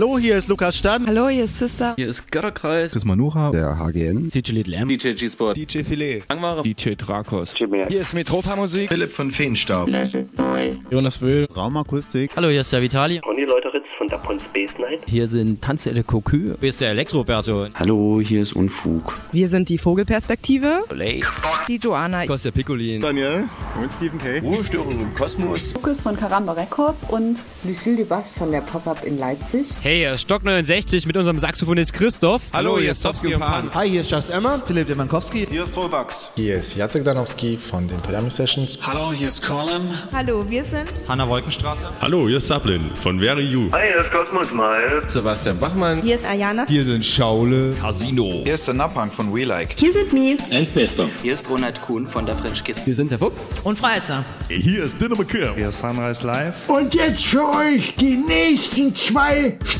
Hallo, hier ist Lukas Stan. Hallo, hier ist Sister. Hier ist Götterkreis. Chris Manucha. Der HGN. DJ Little M. DJ G-Sport. DJ Filet. Langware. DJ Drakos. Hier ist Metropa Musik. Philipp von Feenstaub. Jonas Wöhl. Raumakustik. Hallo, hier ist der Vitali. Conny Leuteritz von Dapon Space Night. Hier sind Tanze de Cocu. Hier ist der Elektroberto. Hallo, hier ist Unfug. Wir sind die Vogelperspektive. Lake. Die Joanna. Kostja Piccolin. Daniel. Und Stephen K. Ruhestörung im Kosmos. Lukas von Karamba Records und Lucille de Bass von der Pop-Up in Leipzig. Hey, hier ist Stock 69 mit unserem Saxophonist Christoph. Hallo, hier ist Towski und Pan. Hi, hier ist Just Emma, Philipp Demankowski. Hier ist Rollbugs. Hier ist Jacek Danowski von den Toyami Sessions. Hallo, hier ist Colin. Hallo, wir sind Hanna Wolkenstraße. Hallo, hier ist Sablin von Very You. Hi, hier ist Cosmos Miles. Sebastian Bachmann. Hier ist Ayana. Hier sind Schaule. Casino. Hier ist der Napang von We Like. Hier sind Mi. Hier ist Ronald Kuhn von der French Kiss. Wir sind der Fuchs. Und Freizer. Hier ist Dinner McKim. Hier ist Sunrise Live. Und jetzt für euch die nächsten zwei Stunden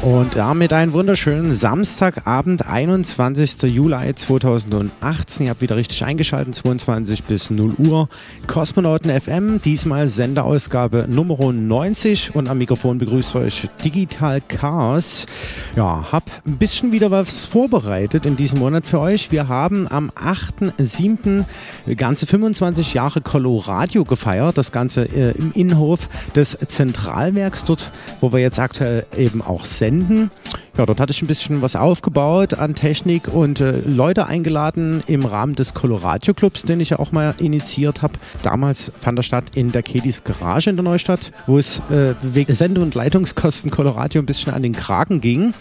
Und damit einen wunderschönen Samstagabend, 21. Juli 2018. Ihr habt wieder richtig eingeschaltet, 22 bis 0 Uhr. Kosmonauten FM, diesmal Senderausgabe Nummer 90. Und am Mikrofon begrüßt euch Digital Chaos. Ja, hab ein bisschen wieder was vorbereitet in diesem Monat für euch. Wir haben am 8.7. ganze 25 Jahre Coloradio gefeiert. Das Ganze äh, im Innenhof des Zentralwerks, dort, wo wir jetzt aktuell eben auch senden. Ja, dort hatte ich ein bisschen was aufgebaut an Technik und äh, Leute eingeladen im Rahmen des Coloradio Clubs, den ich ja auch mal initiiert habe. Damals fand er statt in der Kedis Garage in der Neustadt, wo es äh, wegen Sende- und Leitungskosten Coloradio ein bisschen an den Kragen ging.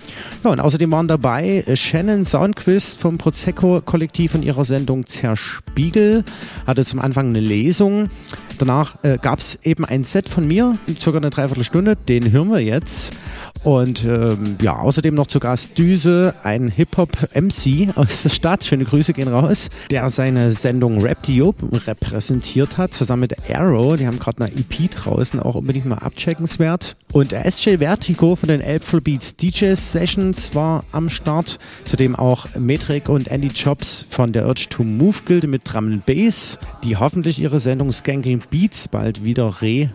Ja, und außerdem waren dabei äh, Shannon Soundquist vom Prosecco-Kollektiv in ihrer Sendung Zerspiegel, hatte zum Anfang eine Lesung. Danach äh, gab es eben ein Set von mir, circa eine Dreiviertelstunde, den hören wir jetzt. Und ähm, ja, außerdem noch zu Gast Düse, ein Hip-Hop-MC aus der Stadt. Schöne Grüße gehen raus, der seine Sendung Rap Diop repräsentiert hat, zusammen mit Arrow. Die haben gerade eine EP draußen, auch unbedingt mal abcheckenswert. Und SJ Vertigo von den Elbful Beats DJ Sessions war am Start. Zudem auch Metric und Andy Jobs von der Urge to Move Gilde mit Drum Bass, die hoffentlich ihre Sendung Skanking Beats bald wieder re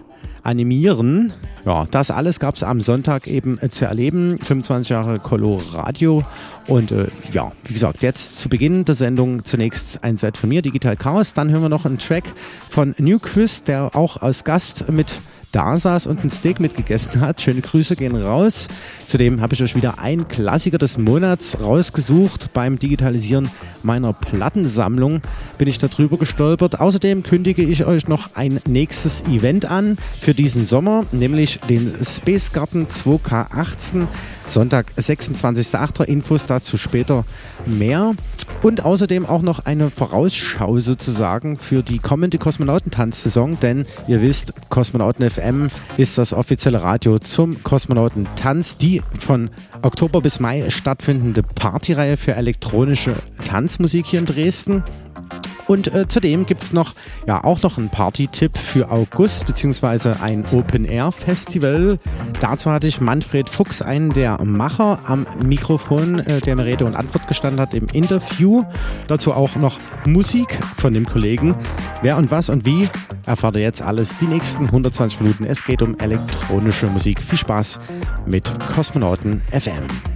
animieren. Ja, das alles gab es am Sonntag eben äh, zu erleben. 25 Jahre Coloradio. Und äh, ja, wie gesagt, jetzt zu Beginn der Sendung zunächst ein Set von mir, Digital Chaos. Dann hören wir noch einen Track von Newquist, der auch als Gast mit da saß und ein Steak mitgegessen hat. Schöne Grüße gehen raus. Zudem habe ich euch wieder einen Klassiker des Monats rausgesucht. Beim Digitalisieren meiner Plattensammlung bin ich darüber gestolpert. Außerdem kündige ich euch noch ein nächstes Event an für diesen Sommer, nämlich den Space Garden 2K18. Sonntag, 26.08. Infos dazu später mehr. Und außerdem auch noch eine Vorausschau sozusagen für die kommende Kosmonautentanz-Saison, denn ihr wisst, Kosmonauten FM ist das offizielle Radio zum Kosmonautentanz, die von Oktober bis Mai stattfindende Partyreihe für elektronische Tanzmusik hier in Dresden. Und äh, zudem gibt es noch, ja, auch noch einen Party-Tipp für August, beziehungsweise ein Open-Air-Festival. Dazu hatte ich Manfred Fuchs, einen der Macher, am Mikrofon, äh, der mir Rede und Antwort gestanden hat im Interview. Dazu auch noch Musik von dem Kollegen. Wer und was und wie, erfahrt ihr jetzt alles die nächsten 120 Minuten. Es geht um elektronische Musik. Viel Spaß mit Kosmonauten FM.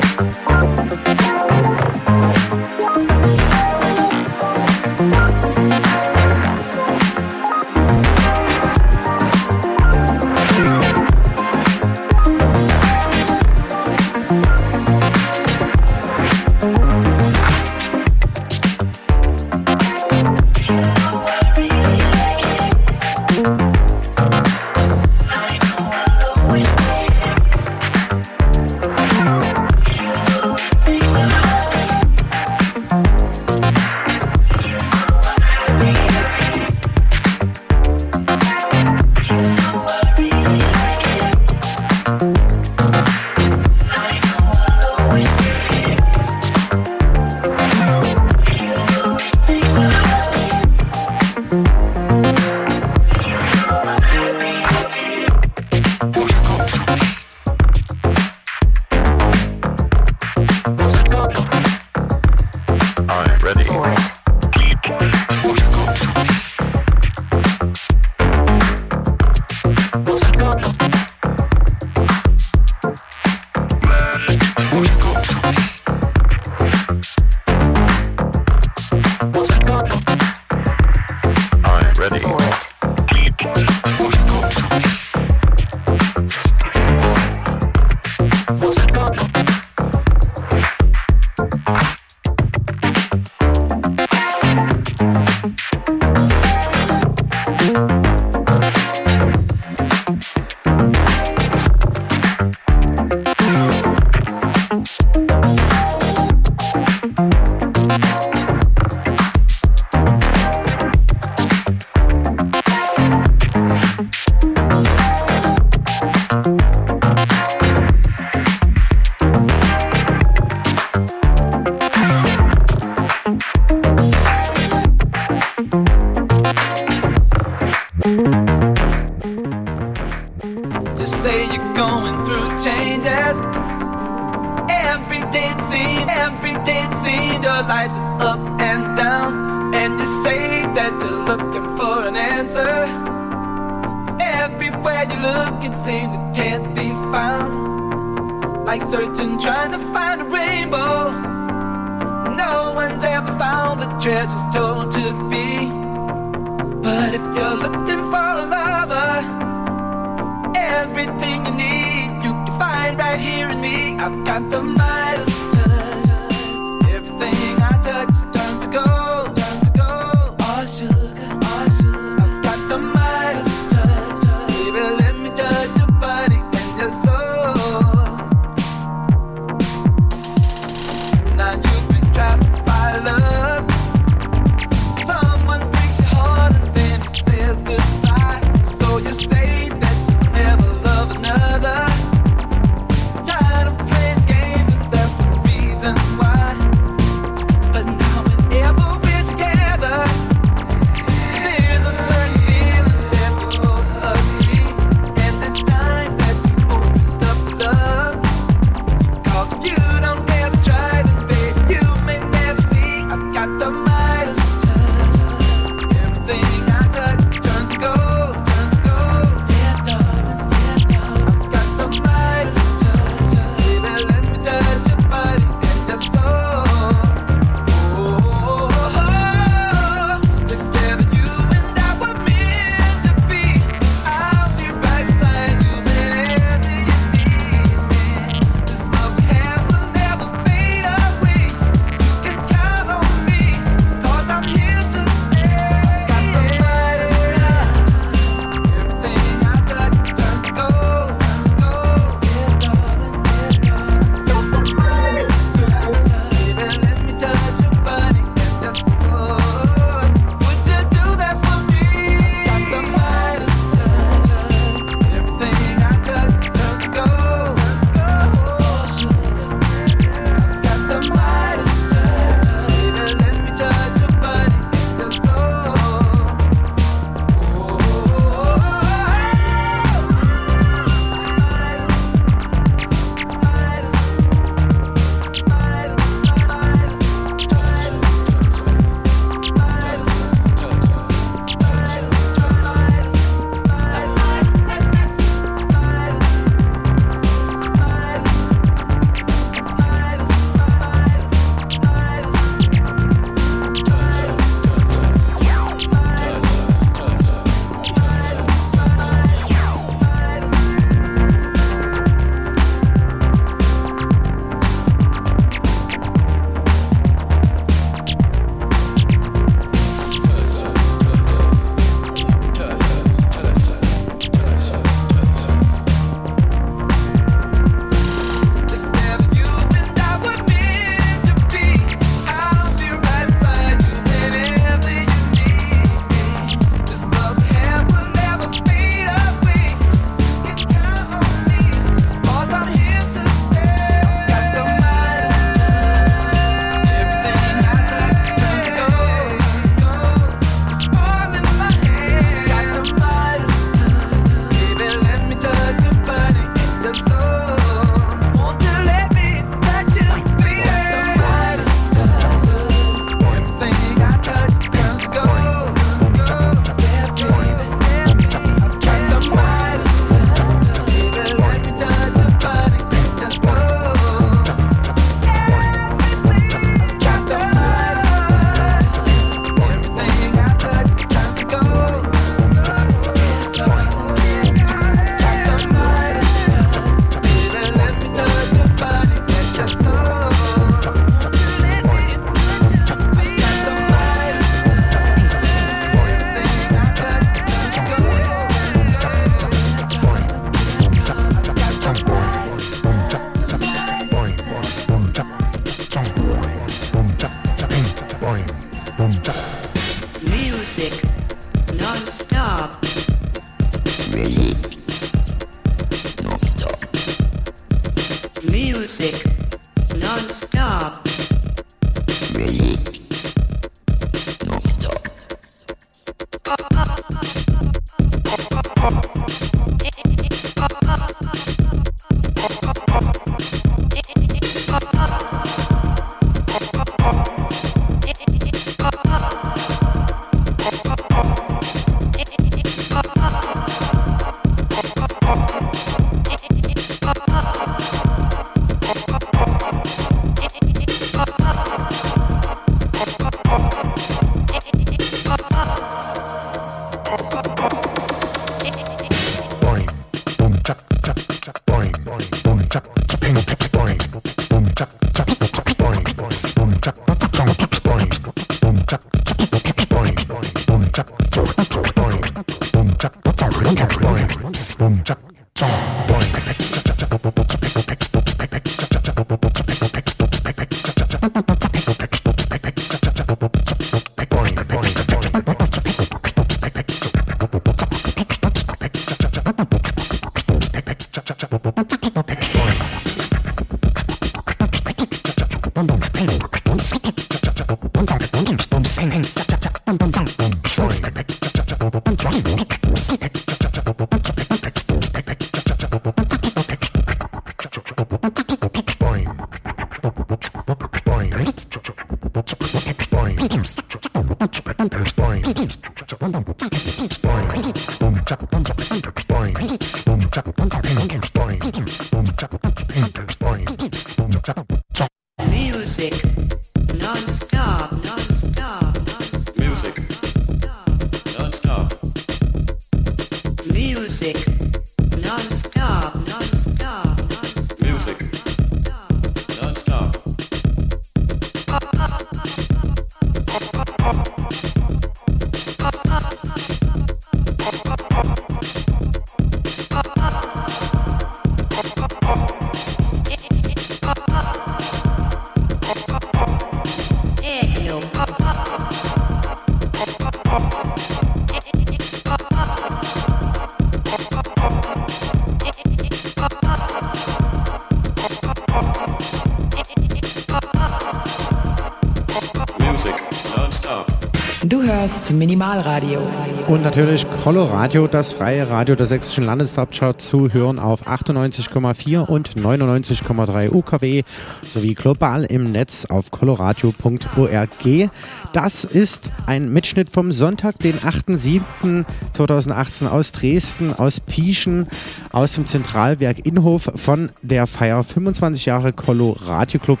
Hörst Minimalradio. Und natürlich Coloradio, das freie Radio der sächsischen Landeshauptstadt, zu hören auf 98,4 und 99,3 UKW sowie global im Netz auf coloradio.org. Das ist ein Mitschnitt vom Sonntag, den 8.7.2018 aus Dresden, aus Pieschen, aus dem Zentralwerk Inhof von der Feier 25 Jahre Coloradio Club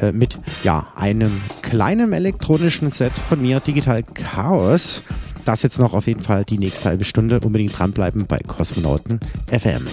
äh, mit ja, einem kleinen elektronischen Set von mir, Digital Chaos. Das jetzt noch auf jeden Fall die nächste halbe Stunde. Unbedingt dranbleiben bei Kosmonauten FM.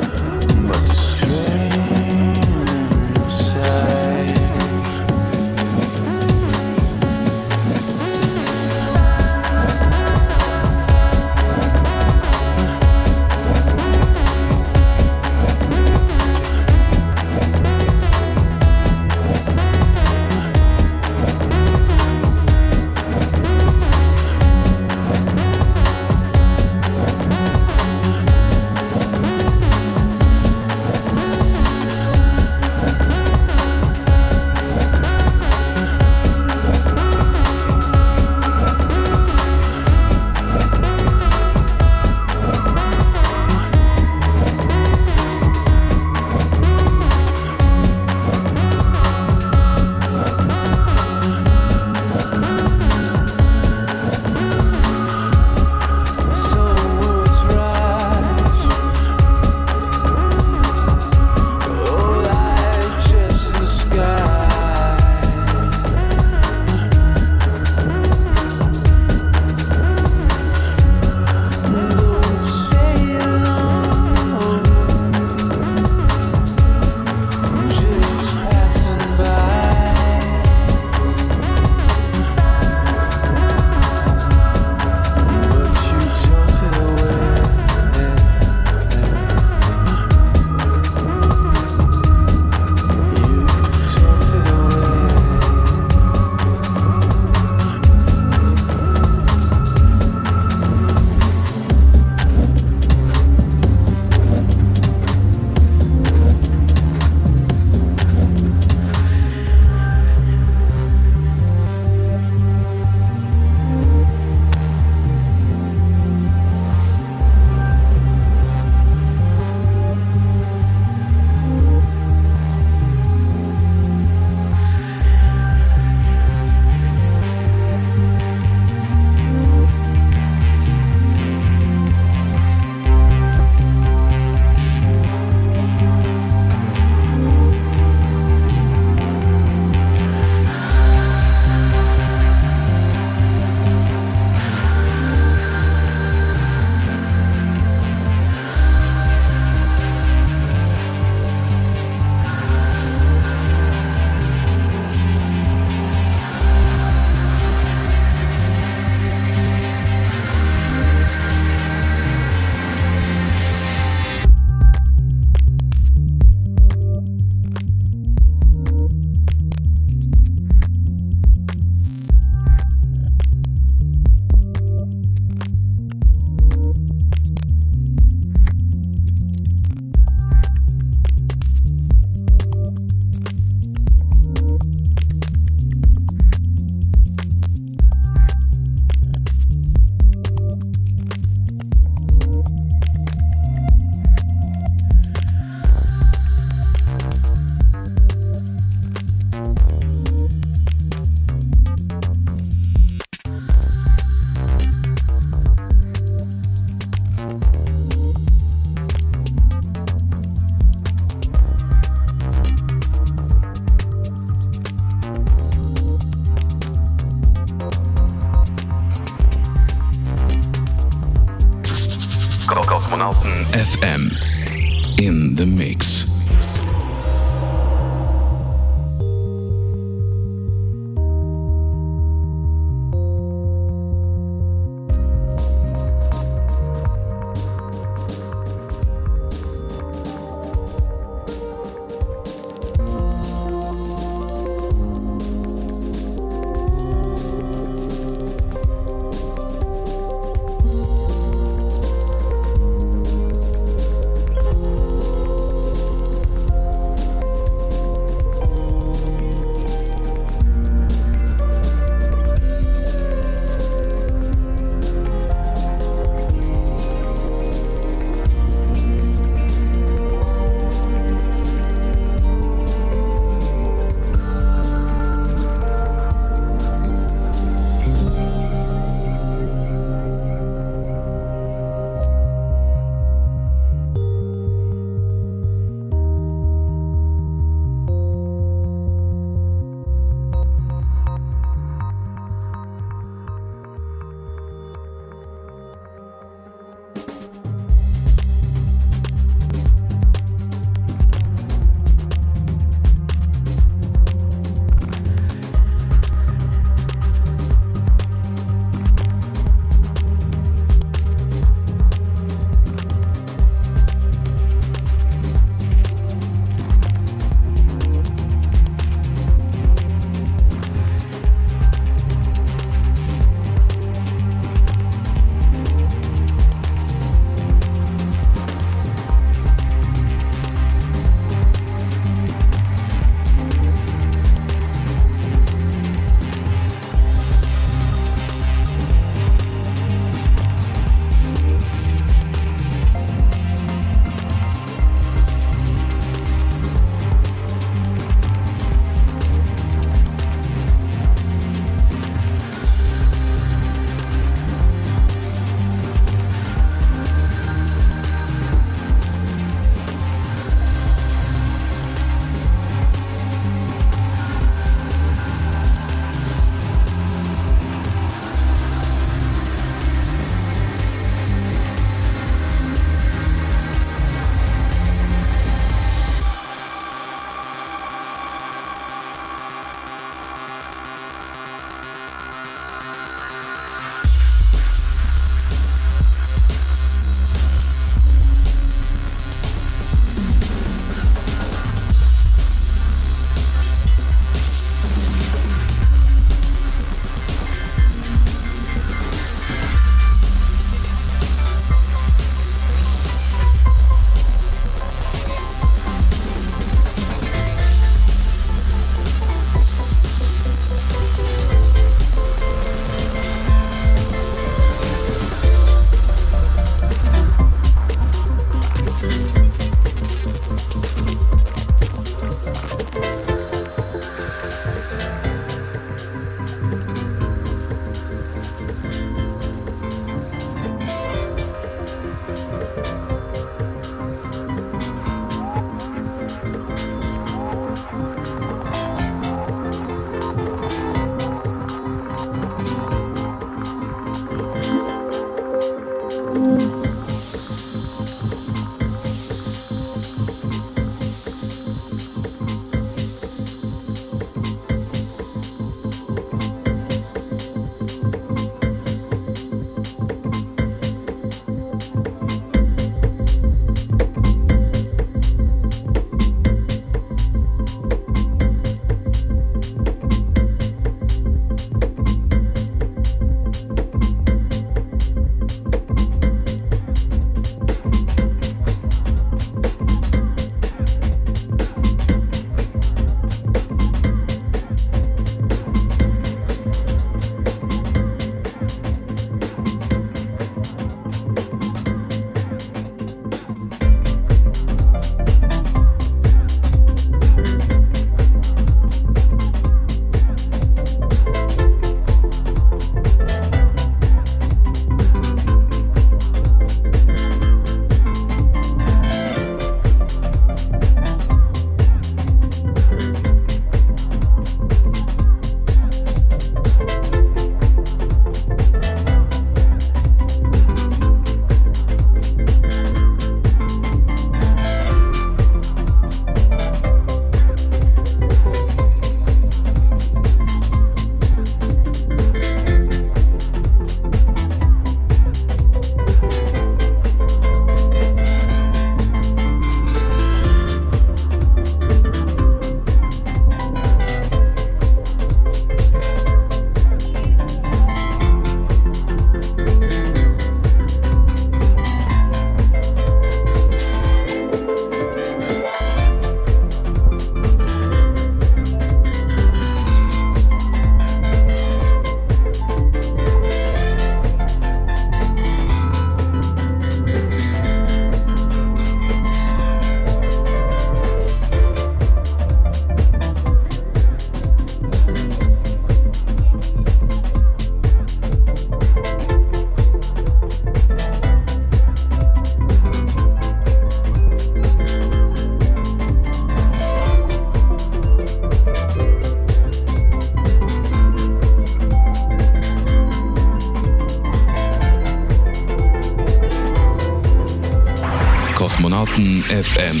FM.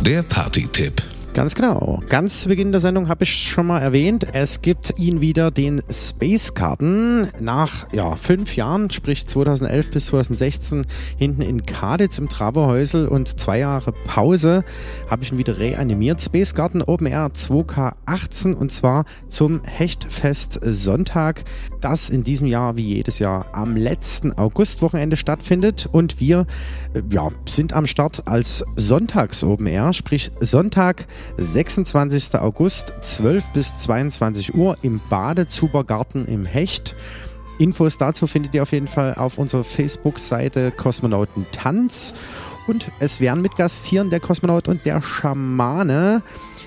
Der Party-Tipp. Ganz genau. Ganz zu Beginn der Sendung habe ich schon mal erwähnt, es gibt ihn wieder den Space Garden nach ja, fünf Jahren, sprich 2011 bis 2016, hinten in Kaditz im Traberhäusel und zwei Jahre Pause habe ich ihn wieder reanimiert. Space Garden Open Air 2K18 und zwar zum Hechtfest Sonntag, das in diesem Jahr wie jedes Jahr am letzten Augustwochenende stattfindet und wir äh, ja, sind am Start als Sonntags Open Air, sprich Sonntag 26. August, 12 bis 22 Uhr im Badezubergarten im Hecht. Infos dazu findet ihr auf jeden Fall auf unserer Facebook-Seite Kosmonauten Tanz. Und es werden mit gastieren der Kosmonaut und der Schamane.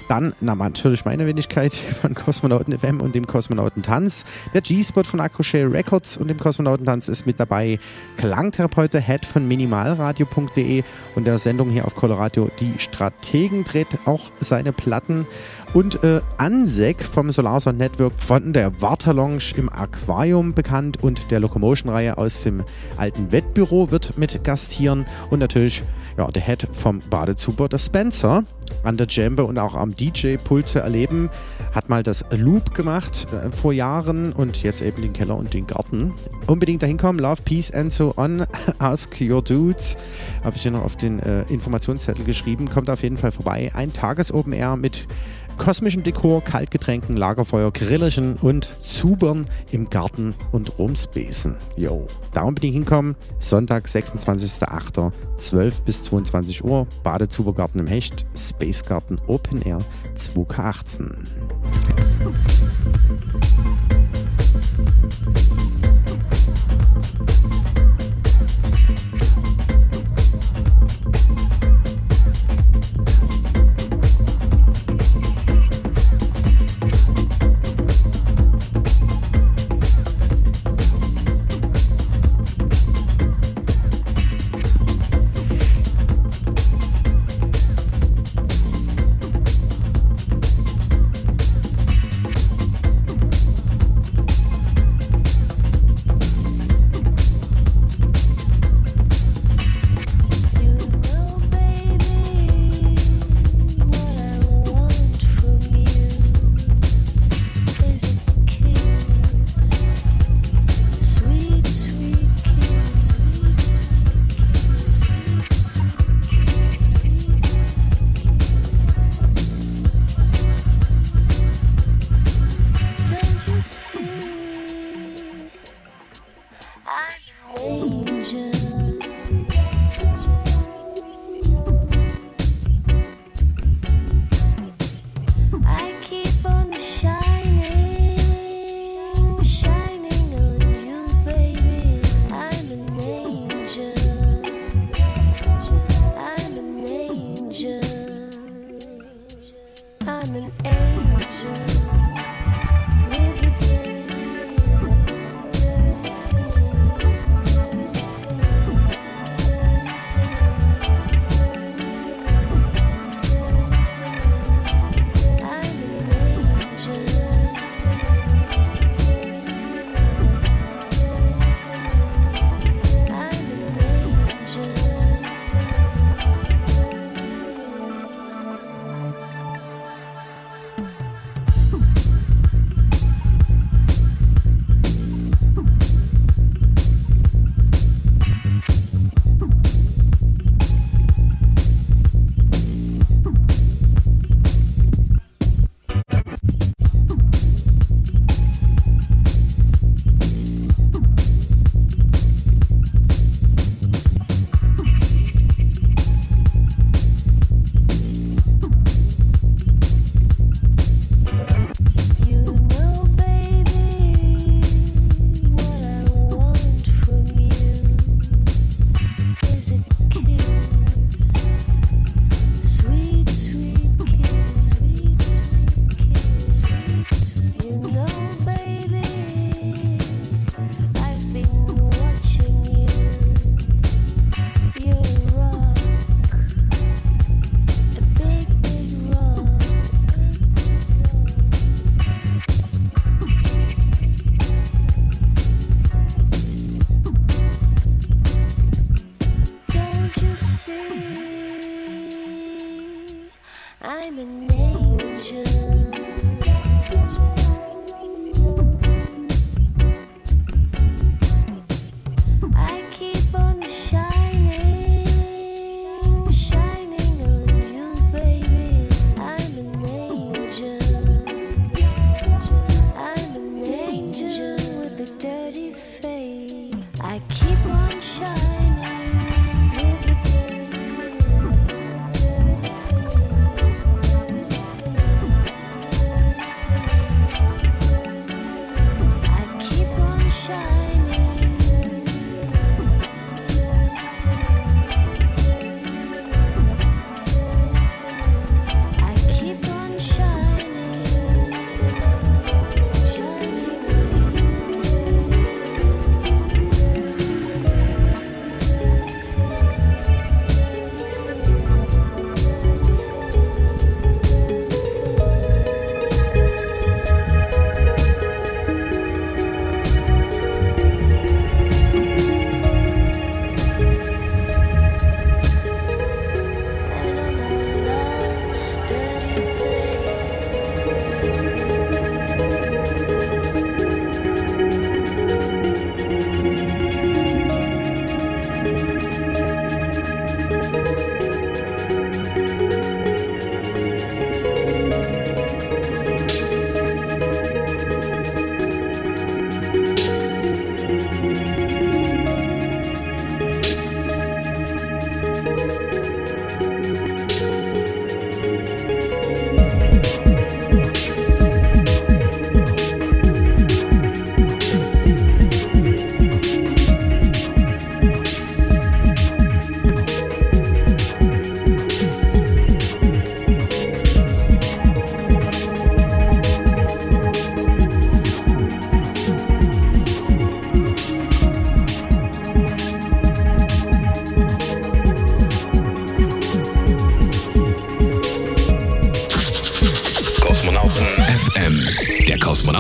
Dann na, natürlich meine Wenigkeit von Kosmonauten FM und dem Kosmonautentanz. Der G-Spot von Akroshare Records und dem Kosmonautentanz ist mit dabei. Klangtherapeut Head von minimalradio.de und der Sendung hier auf Colorado Die Strategen dreht auch seine Platten. Und äh, Ansek vom Solarsound Network von der Wartalonge im Aquarium bekannt und der Locomotion-Reihe aus dem alten Wettbüro wird mit gastieren. Und natürlich ja, der Head vom Badezuber, der Spencer, an der Jambe und auch am DJ-Pult zu erleben. Hat mal das Loop gemacht äh, vor Jahren und jetzt eben den Keller und den Garten. Unbedingt dahin kommen, Love, Peace and so on. Ask your dudes. Habe ich hier noch auf den äh, Informationszettel geschrieben. Kommt auf jeden Fall vorbei. Ein Tages-Open Air mit kosmischem Dekor, Kaltgetränken, Lagerfeuer, Grillerchen und Zubern im Garten und Rumspacen. Yo, da unbedingt hinkommen. Sonntag, 26.08. 12 bis 22 Uhr. Badezubergarten im Hecht. Space Garden Open Air 2K18.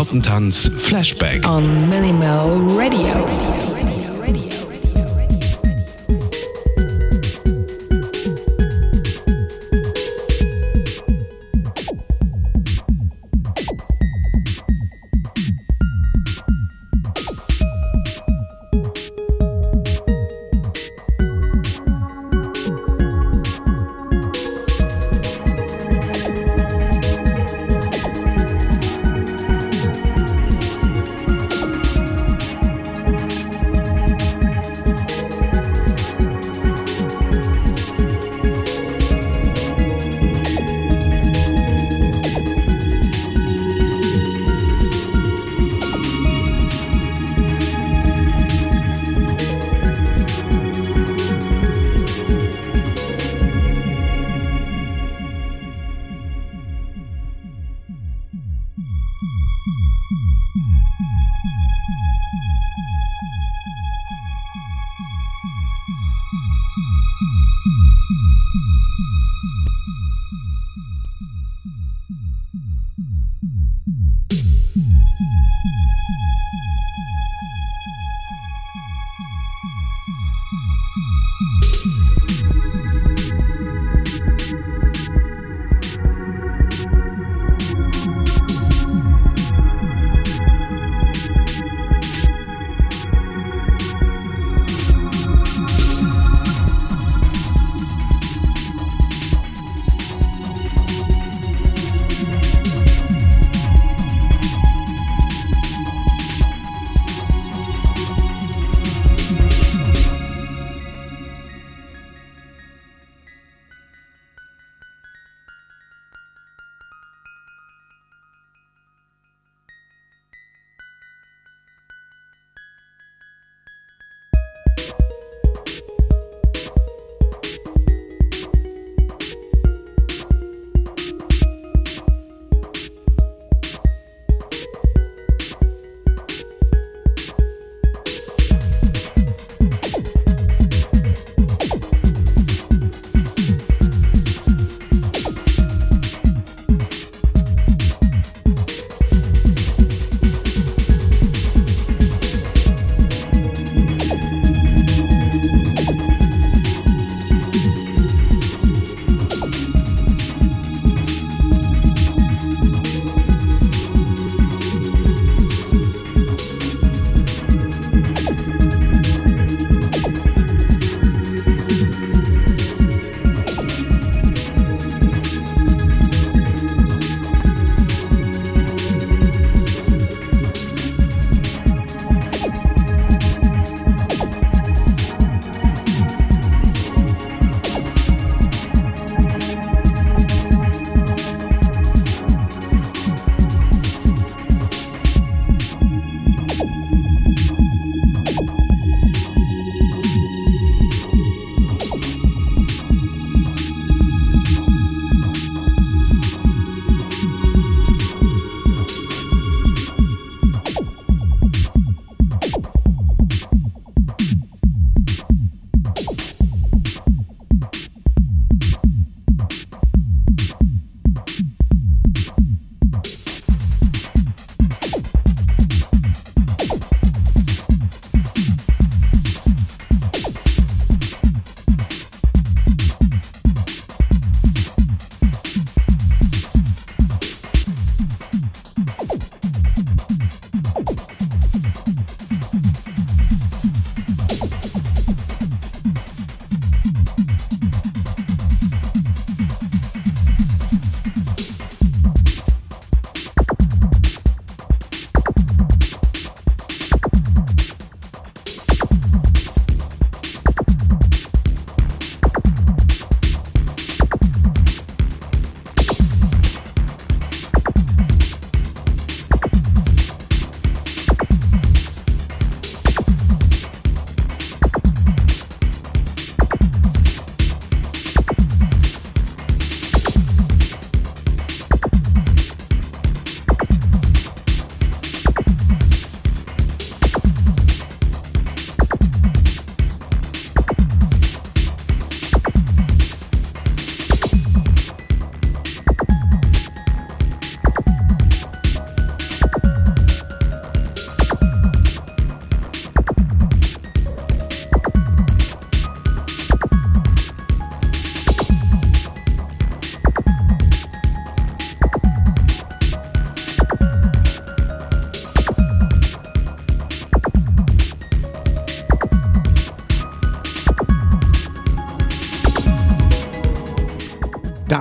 Kosmonautentanz Flashback. On Minimal Radio.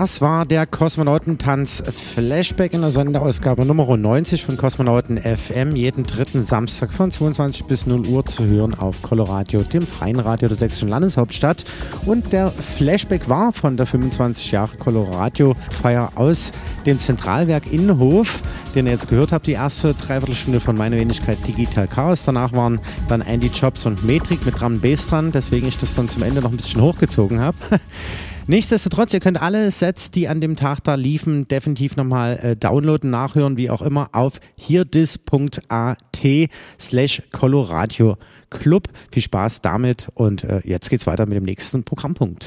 Das war der Kosmonautentanz Flashback in der Sonderausgabe Nummer 90 von Kosmonauten FM. Jeden dritten Samstag von 22 bis 0 Uhr zu hören auf Coloradio, dem freien Radio der sächsischen Landeshauptstadt. Und der Flashback war von der 25 Jahre Coloradio Feier aus dem Zentralwerk Innenhof, den ihr jetzt gehört habt, die erste Dreiviertelstunde von meiner Wenigkeit Digital Chaos. Danach waren dann Andy Jobs und Metrik mit Drum Bass dran, deswegen ich das dann zum Ende noch ein bisschen hochgezogen habe. Nichtsdestotrotz, ihr könnt alle Sets, die an dem Tag da liefen, definitiv nochmal äh, downloaden, nachhören, wie auch immer, auf hierdis.at slash Coloradio Club. Viel Spaß damit und äh, jetzt geht's weiter mit dem nächsten Programmpunkt.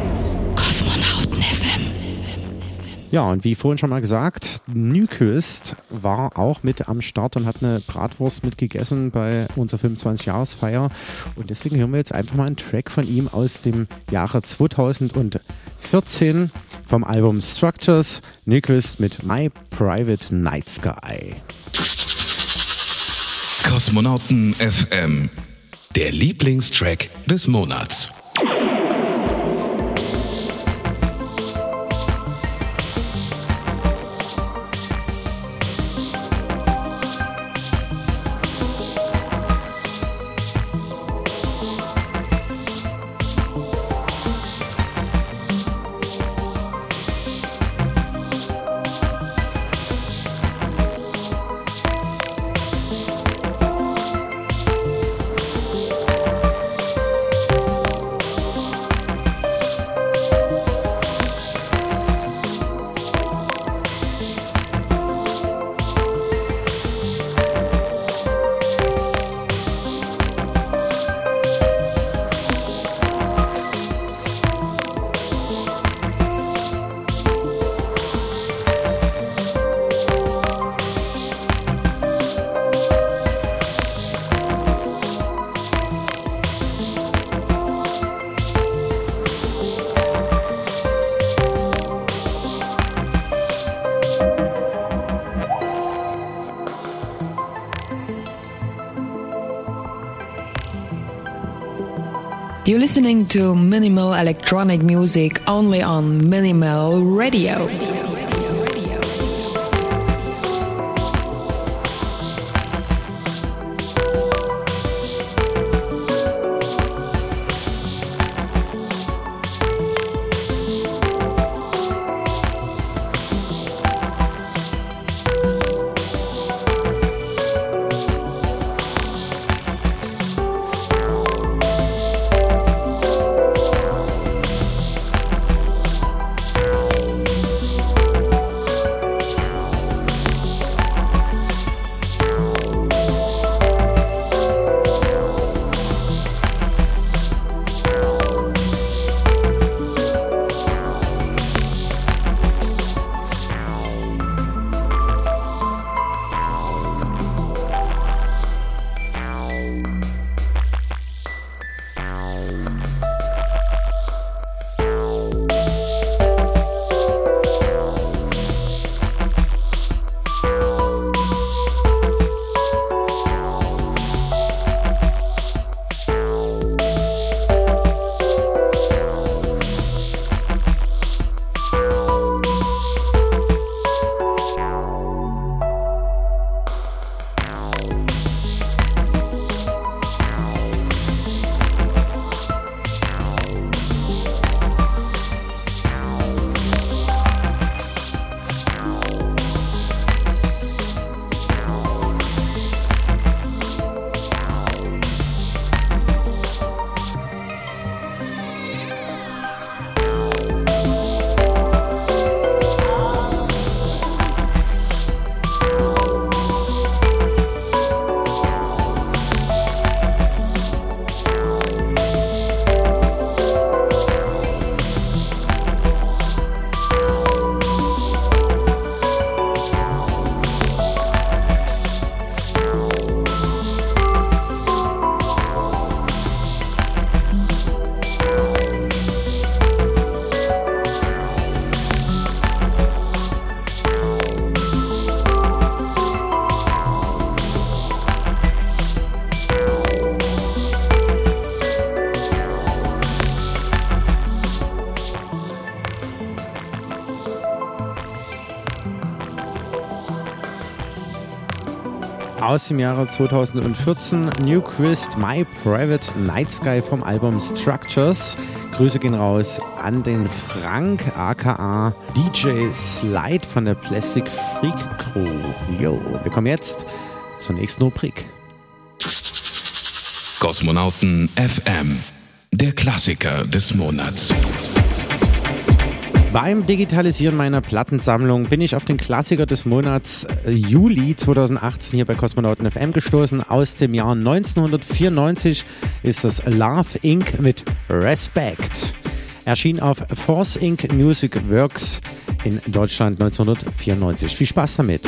Ja, und wie vorhin schon mal gesagt, Nyquist war auch mit am Start und hat eine Bratwurst mitgegessen bei unserer 25-Jahresfeier. Und deswegen hören wir jetzt einfach mal einen Track von ihm aus dem Jahre 2014 vom Album Structures. Nyquist mit My Private Night Sky. Kosmonauten FM. Der Lieblingstrack des Monats. Listening to minimal electronic music only on Minimal Radio. Aus dem Jahre 2014. New Christ, My Private Night Sky vom Album Structures. Grüße gehen raus an den Frank, aka DJ Slide von der Plastic Freak Crew. Yo, wir kommen jetzt zur nächsten Rubrik. Kosmonauten FM, der Klassiker des Monats. Beim Digitalisieren meiner Plattensammlung bin ich auf den Klassiker des Monats äh, Juli 2018 hier bei Kosmonauten FM gestoßen. Aus dem Jahr 1994 ist das Love Inc. mit Respect. Erschien auf Force Inc. Music Works in Deutschland 1994. Viel Spaß damit.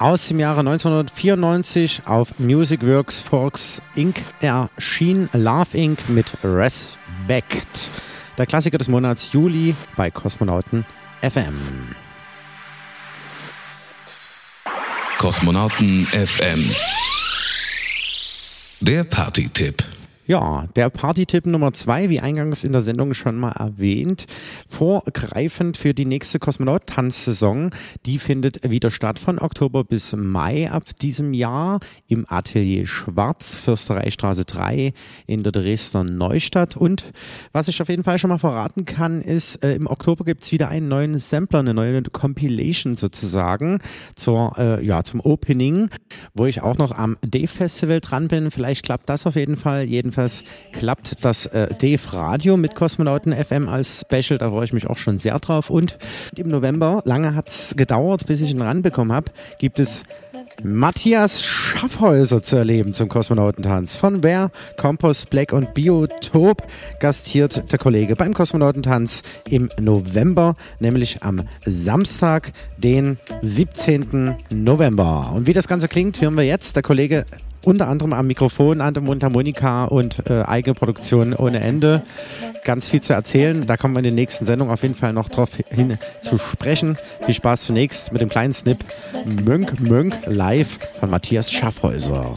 Aus dem Jahre 1994 auf Music Works Folks Inc. erschien Love Inc. mit Respect. Der Klassiker des Monats Juli bei Kosmonauten FM. Kosmonauten FM. Der Party-Tipp. Ja, der Party-Tipp Nummer zwei, wie eingangs in der Sendung schon mal erwähnt, vorgreifend für die nächste Kosmonaut-Tanzsaison. Die findet wieder statt von Oktober bis Mai ab diesem Jahr im Atelier Schwarz, Fürstereistraße 3 in der Dresdner Neustadt. Und was ich auf jeden Fall schon mal verraten kann, ist, äh, im Oktober gibt's wieder einen neuen Sampler, eine neue Compilation sozusagen zur, äh, ja, zum Opening, wo ich auch noch am Dave-Festival dran bin. Vielleicht klappt das auf jeden Fall. Jedenfalls klappt das äh, Dave Radio mit Kosmonauten FM als Special. Da freue ich mich auch schon sehr drauf. Und im November, lange hat's gedauert, bis ich ihn ranbekommen habe, gibt es Matthias Schaffhäuser zu erleben zum Kosmonautentanz. Von Ware, Compost, Black und Biotop gastiert der Kollege beim Kosmonautentanz im November, nämlich am Samstag, den 17. November. Und wie das Ganze klingt, hören wir jetzt. Der Kollege unter anderem am Mikrofon, an der Mundharmonika und äh, eigene Produktion ohne Ende. Ganz viel zu erzählen. Da kommen wir in den nächsten Sendungen auf jeden Fall noch drauf hin zu sprechen. Viel Spaß zunächst mit dem kleinen Snip Mönk Mönk live von Matthias Schaffhäuser.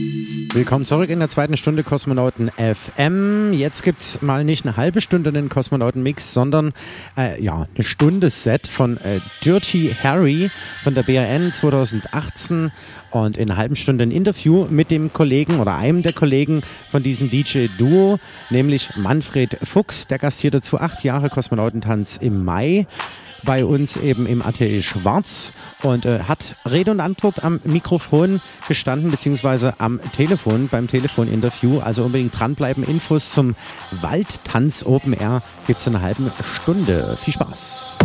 Willkommen zurück in der zweiten Stunde Kosmonauten FM. Jetzt gibt's mal nicht eine halbe Stunde den Kosmonauten-Mix, sondern äh, ja, eine Stunde Set von äh, Dirty Harry von der BRN 2018 und in einer halben Stunde ein Interview mit dem Kollegen oder einem der Kollegen von diesem DJ-Duo, nämlich Manfred Fuchs. Der gastierte zu acht Jahre Kosmonautentanz im Mai bei uns eben im Atelier Schwarz und äh, hat Rede und Antwort am Mikrofon gestanden, beziehungsweise am Telefon, beim Telefoninterview. Also unbedingt dranbleiben. Infos zum Waldtanz Open Air gibt's in einer halben Stunde. Viel Spaß.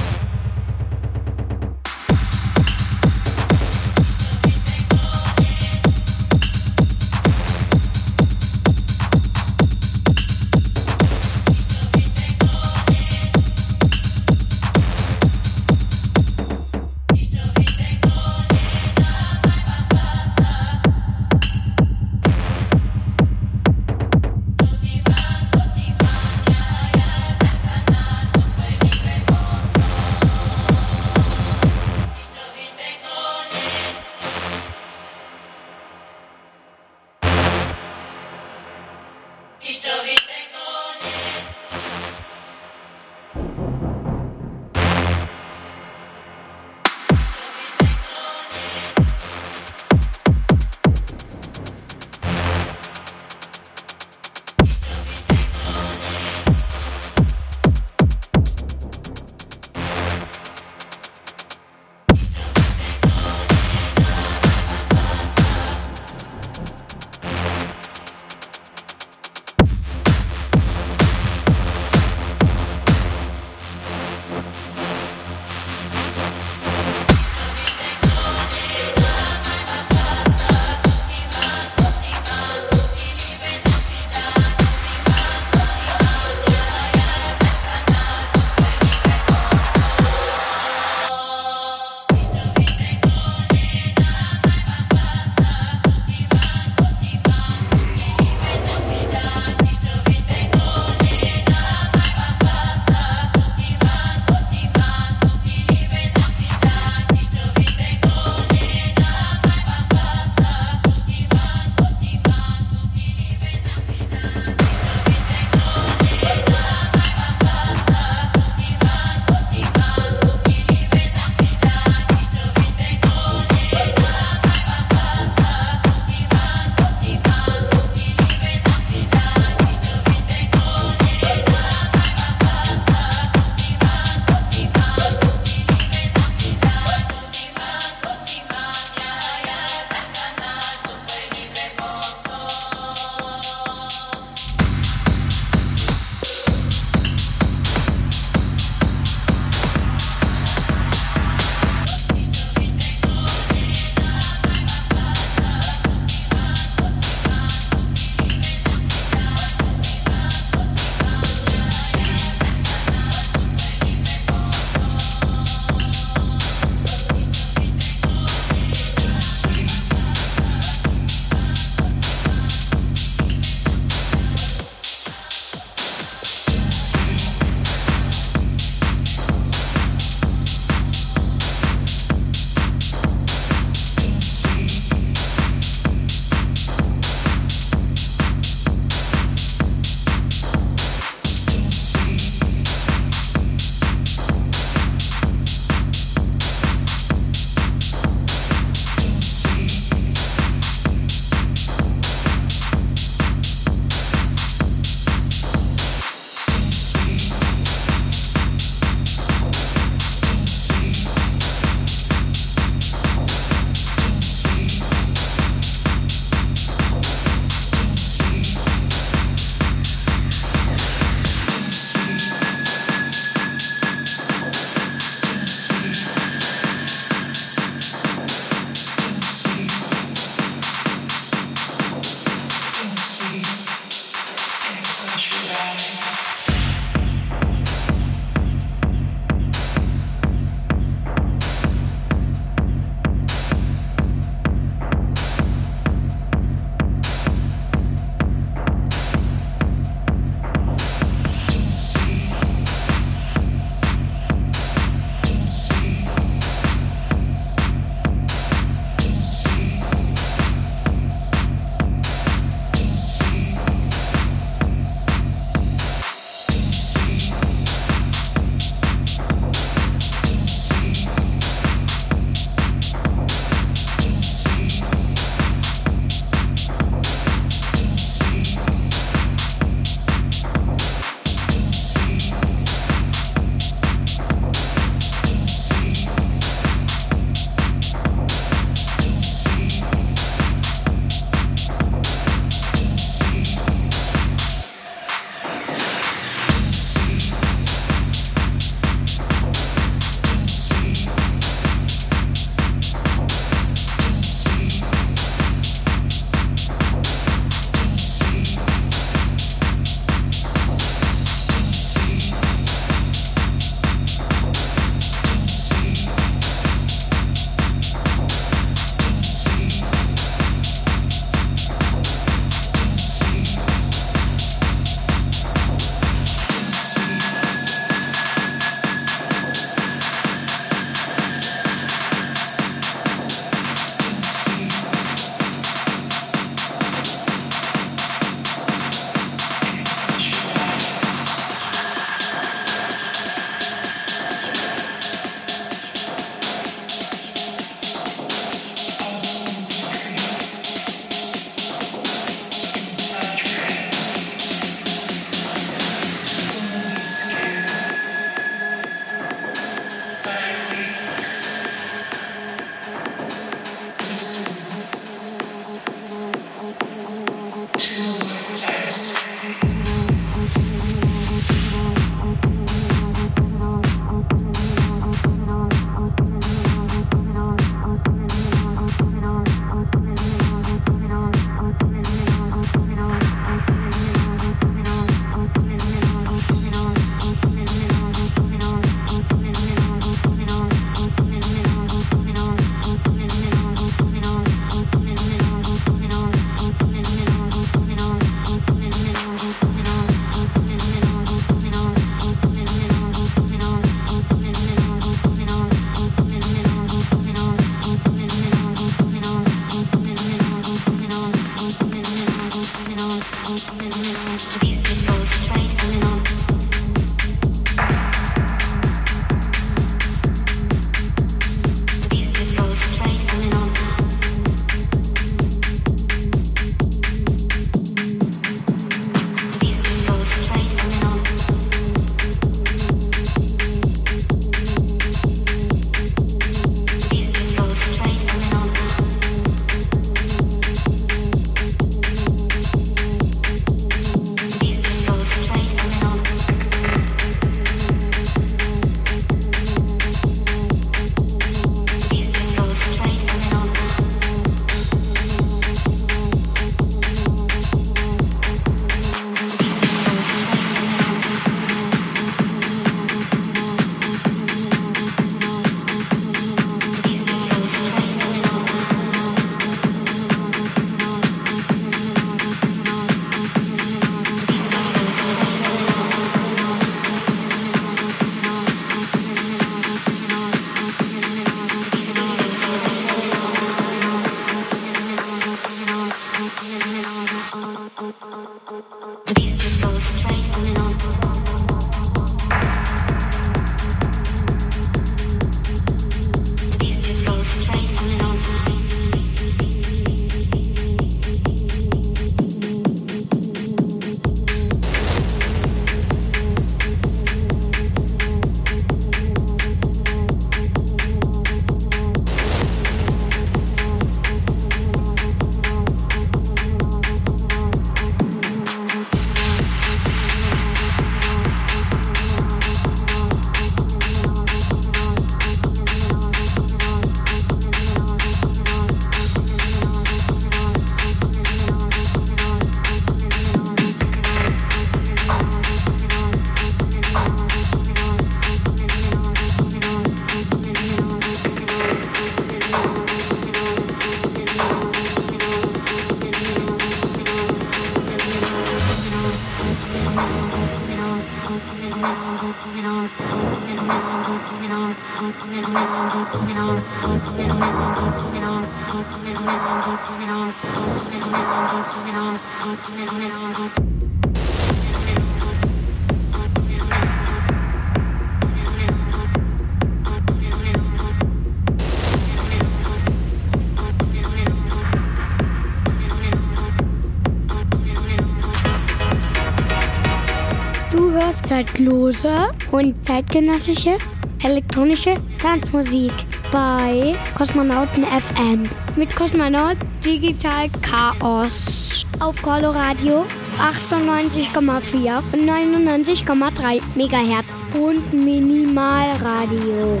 Zeitlose und zeitgenössische elektronische Tanzmusik bei Kosmonauten FM mit Kosmonaut Digital Chaos. Auf Coloradio 98,4 und 99,3 Megahertz. Und Minimalradio.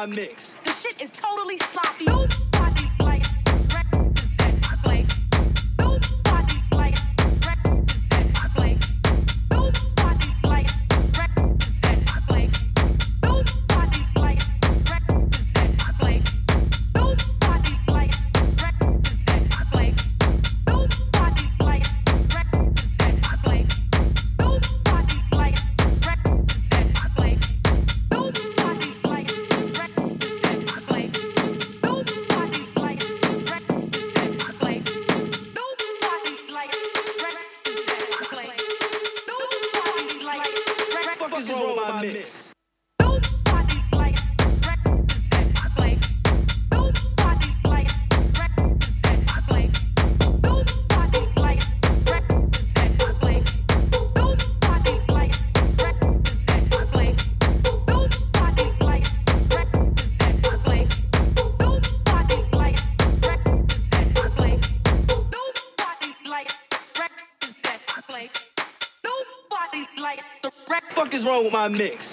my mix? Mix?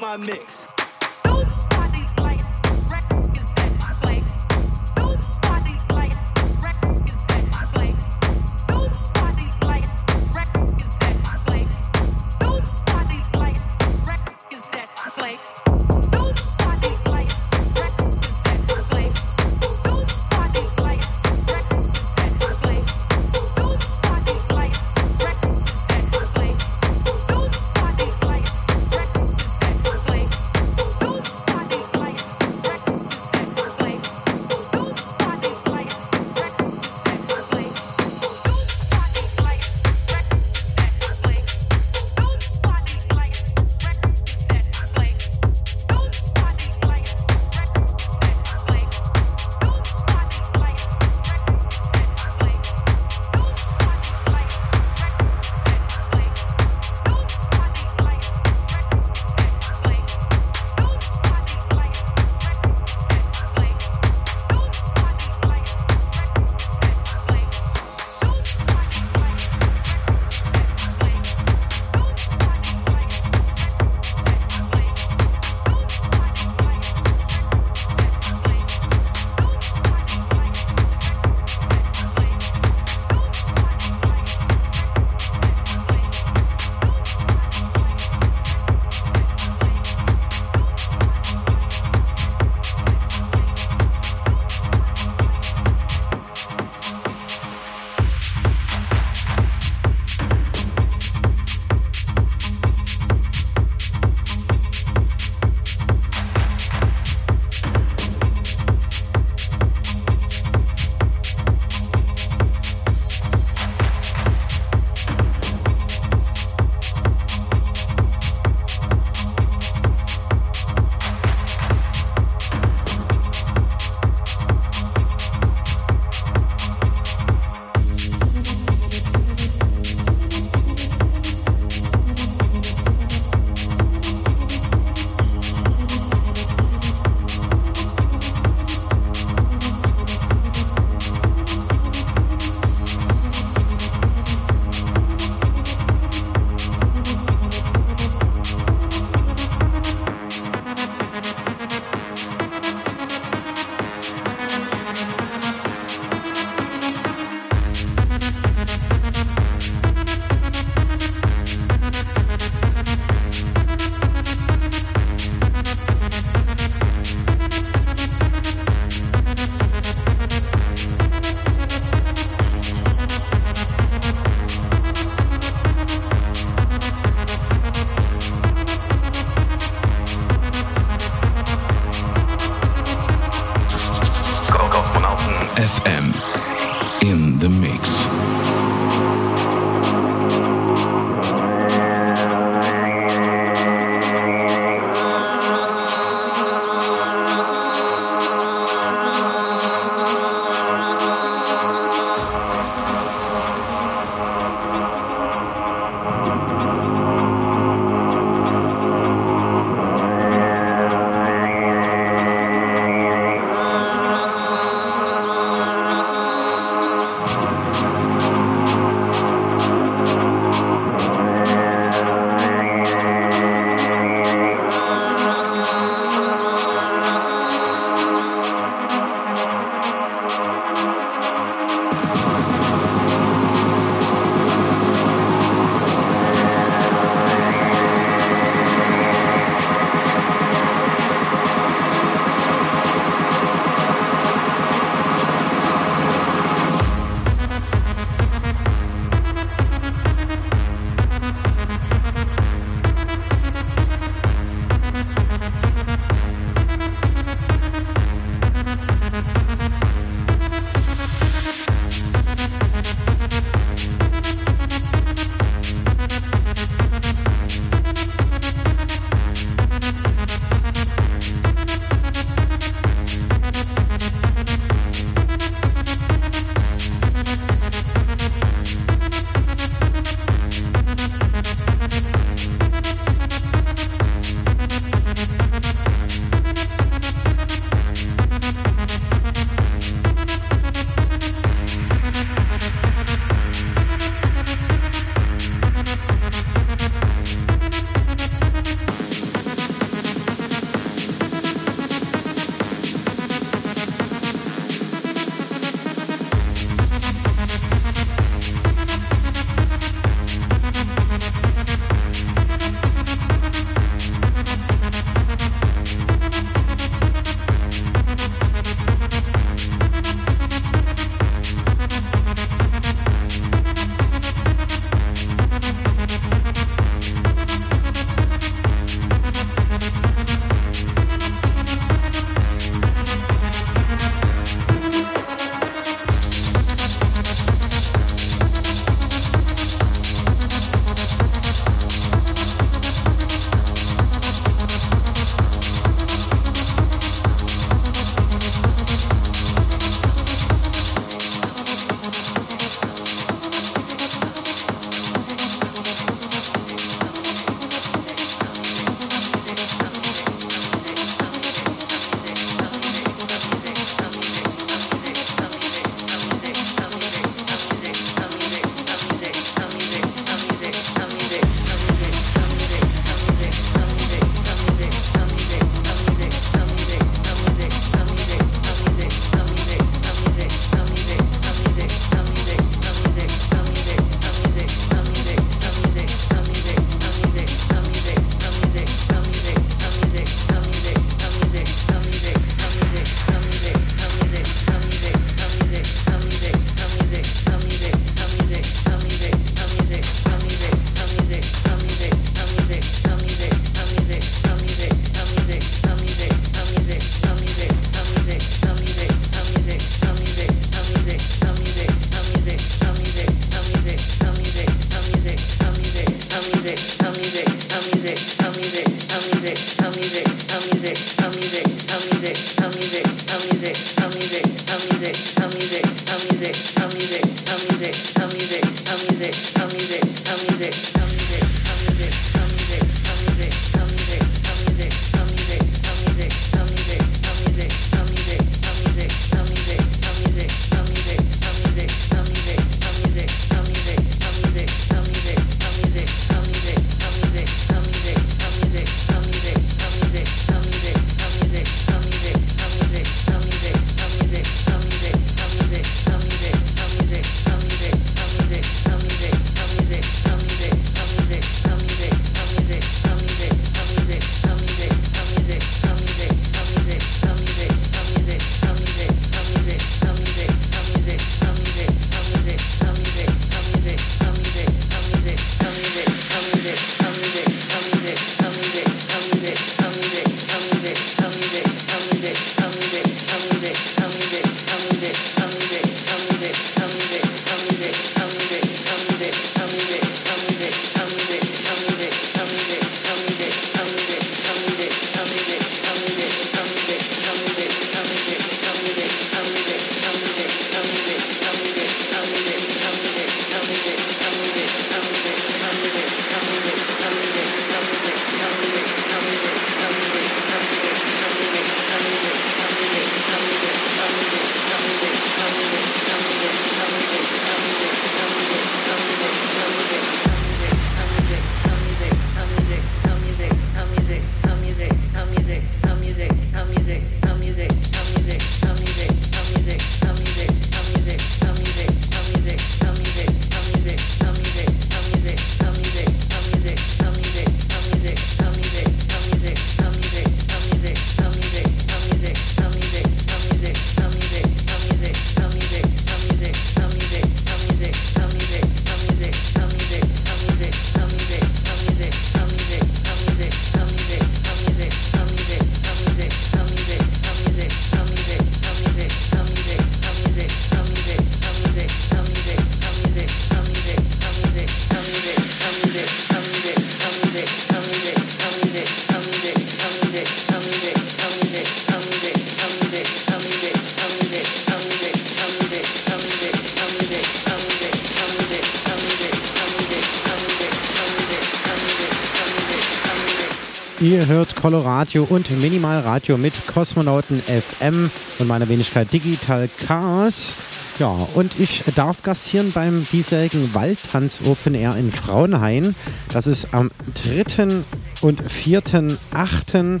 Coloradio und Minimalradio mit Kosmonauten FM und meiner Wenigkeit Digital Chaos. Ja, und ich darf gastieren beim diesjährigen Waldtanz Open Air in Frauenhain. Das ist am 3. und 4.8.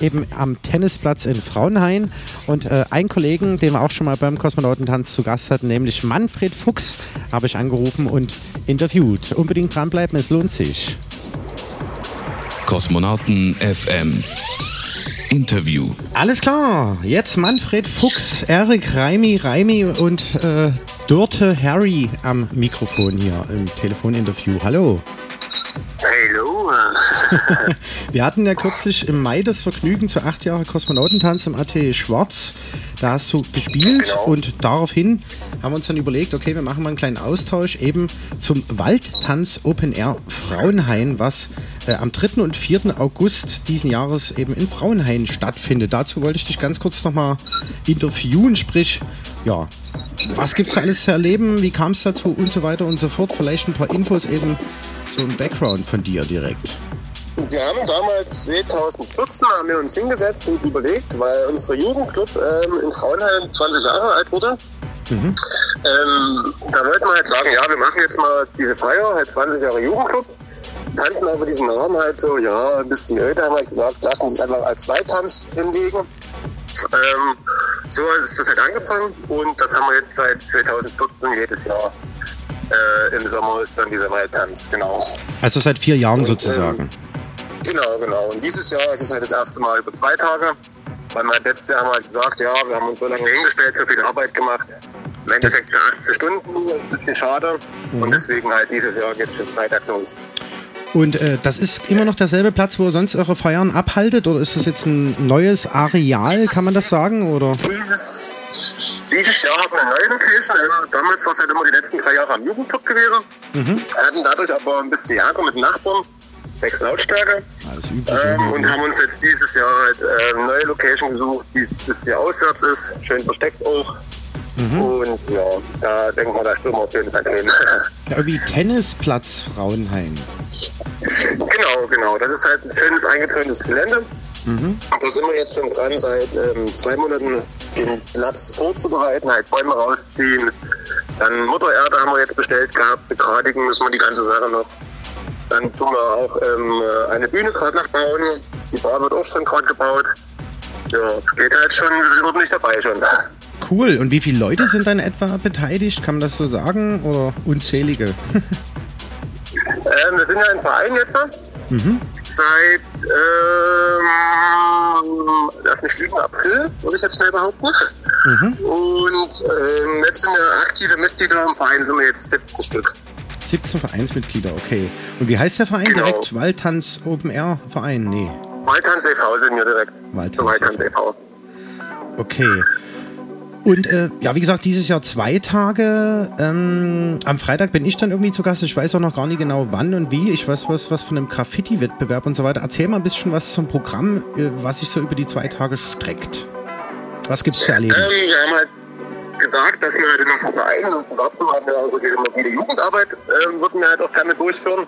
eben am Tennisplatz in Frauenhain. Und äh, einen Kollegen, den wir auch schon mal beim Kosmonautentanz zu Gast hatten, nämlich Manfred Fuchs, habe ich angerufen und interviewt. Unbedingt dranbleiben, es lohnt sich. Kosmonauten FM. Interview. Alles klar, jetzt Manfred Fuchs, Erik Reimi, Reimi und äh, Dörte Harry am Mikrofon hier im Telefoninterview. Hallo. Hallo. Wir hatten ja kürzlich im Mai das Vergnügen zu acht Jahre Kosmonautentanz im Atelier Schwarz. Da hast du gespielt Genau. und daraufhin haben wir uns dann überlegt, okay, wir machen mal einen kleinen Austausch eben zum Waldtanz Open Air Frauenhain, was äh, am 3. und 4. August diesen Jahres eben in Frauenhain stattfindet. Dazu wollte ich dich ganz kurz nochmal interviewen, sprich, ja, was gibt's da alles zu erleben, wie kam es dazu und so weiter und so fort. Vielleicht ein paar Infos eben, so ein Background von dir direkt. Wir haben damals 2014 haben wir uns hingesetzt und überlegt, weil unser Jugendclub ähm, in Frauenheim 20 Jahre alt wurde. Mhm. Ähm, da wollten wir halt sagen, ja, wir machen jetzt mal diese Feier, halt 20 Jahre Jugendclub. Fanden aber diesen Namen halt so, ja, ein bisschen öde, haben halt gesagt, lassen uns einfach als Zweitanz hinlegen. Ähm, so ist das halt angefangen und das haben wir jetzt seit 2014 jedes Jahr. Äh, Im Sommer ist dann dieser Waldtanz, genau. Also seit vier Jahren Und, sozusagen. Genau, genau. Und dieses Jahr ist es halt das erste Mal über zwei Tage. Weil wir halt letztes Jahr haben wir halt gesagt, ja, wir haben uns so lange hingestellt, so viel Arbeit gemacht. Im Endeffekt für 80 Stunden, das ist ein bisschen schade. Mhm. Und deswegen halt dieses Jahr geht es schon Freitag los. Und äh, das ist immer noch derselbe Platz, wo ihr sonst eure Feiern abhaltet? Oder ist das jetzt ein neues Areal, kann man das sagen? Oder? Dieses, dieses Jahr haben wir eine neue Location. Damals war es halt immer die letzten drei Jahre am Jugendclub gewesen. Mhm. Wir hatten dadurch aber ein bisschen Ärger mit den Nachbarn. Sechs Lautstärke. Ähm, und haben uns jetzt dieses Jahr halt äh, eine neue Location gesucht, die ein bisschen auswärts ist, schön versteckt auch. Mhm. Und ja, da denken wir, da stürmen wir auf jeden Fall hin. Ja, irgendwie Tennisplatz Frauenhain. genau, genau. Das ist halt ein schönes eingezäuntes Gelände. Mhm. Da sind wir jetzt schon dran, seit ähm, zwei Monaten den Platz vorzubereiten, halt Bäume rausziehen. Dann Muttererde haben wir jetzt bestellt gehabt, begradigen müssen wir die ganze Sache noch. Dann tun wir auch ähm, eine Bühne gerade noch bauen. Die Bar wird auch schon gerade gebaut. Ja, geht halt schon, wir sind ordentlich dabei schon. Cool. Und wie viele Leute sind dann etwa beteiligt? Kann man das so sagen? Oder unzählige? Ähm, wir sind ja ein Verein jetzt. mhm. Seit, ähm, lass mich lügen, April, würde ich jetzt schnell behaupten. Mhm. Und ähm, jetzt sind wir aktive Mitglieder im Verein, sind wir jetzt 17 Stück. 17 Vereinsmitglieder, okay. Und wie heißt der Verein Genau. direkt? Waldtanz Open Air Verein? Nee. Waldtanz e.V. sind wir direkt. Waldtanz Waldtanz e.V. Okay. Und äh, ja, wie gesagt, dieses Jahr zwei Tage. Ähm, am Freitag bin ich dann irgendwie zu Gast. Ich weiß auch noch gar nicht genau wann und wie. Ich weiß was, was von einem Graffiti-Wettbewerb und so weiter. Erzähl mal ein bisschen was zum Programm, äh, was sich so über die zwei Tage streckt. Was gibt's zu erleben? Ähm, wir haben halt gesagt, dass wir halt in unserem Verein und dazu haben wir also diese mobile Jugendarbeit, ähm, würden wir halt auch gerne durchführen.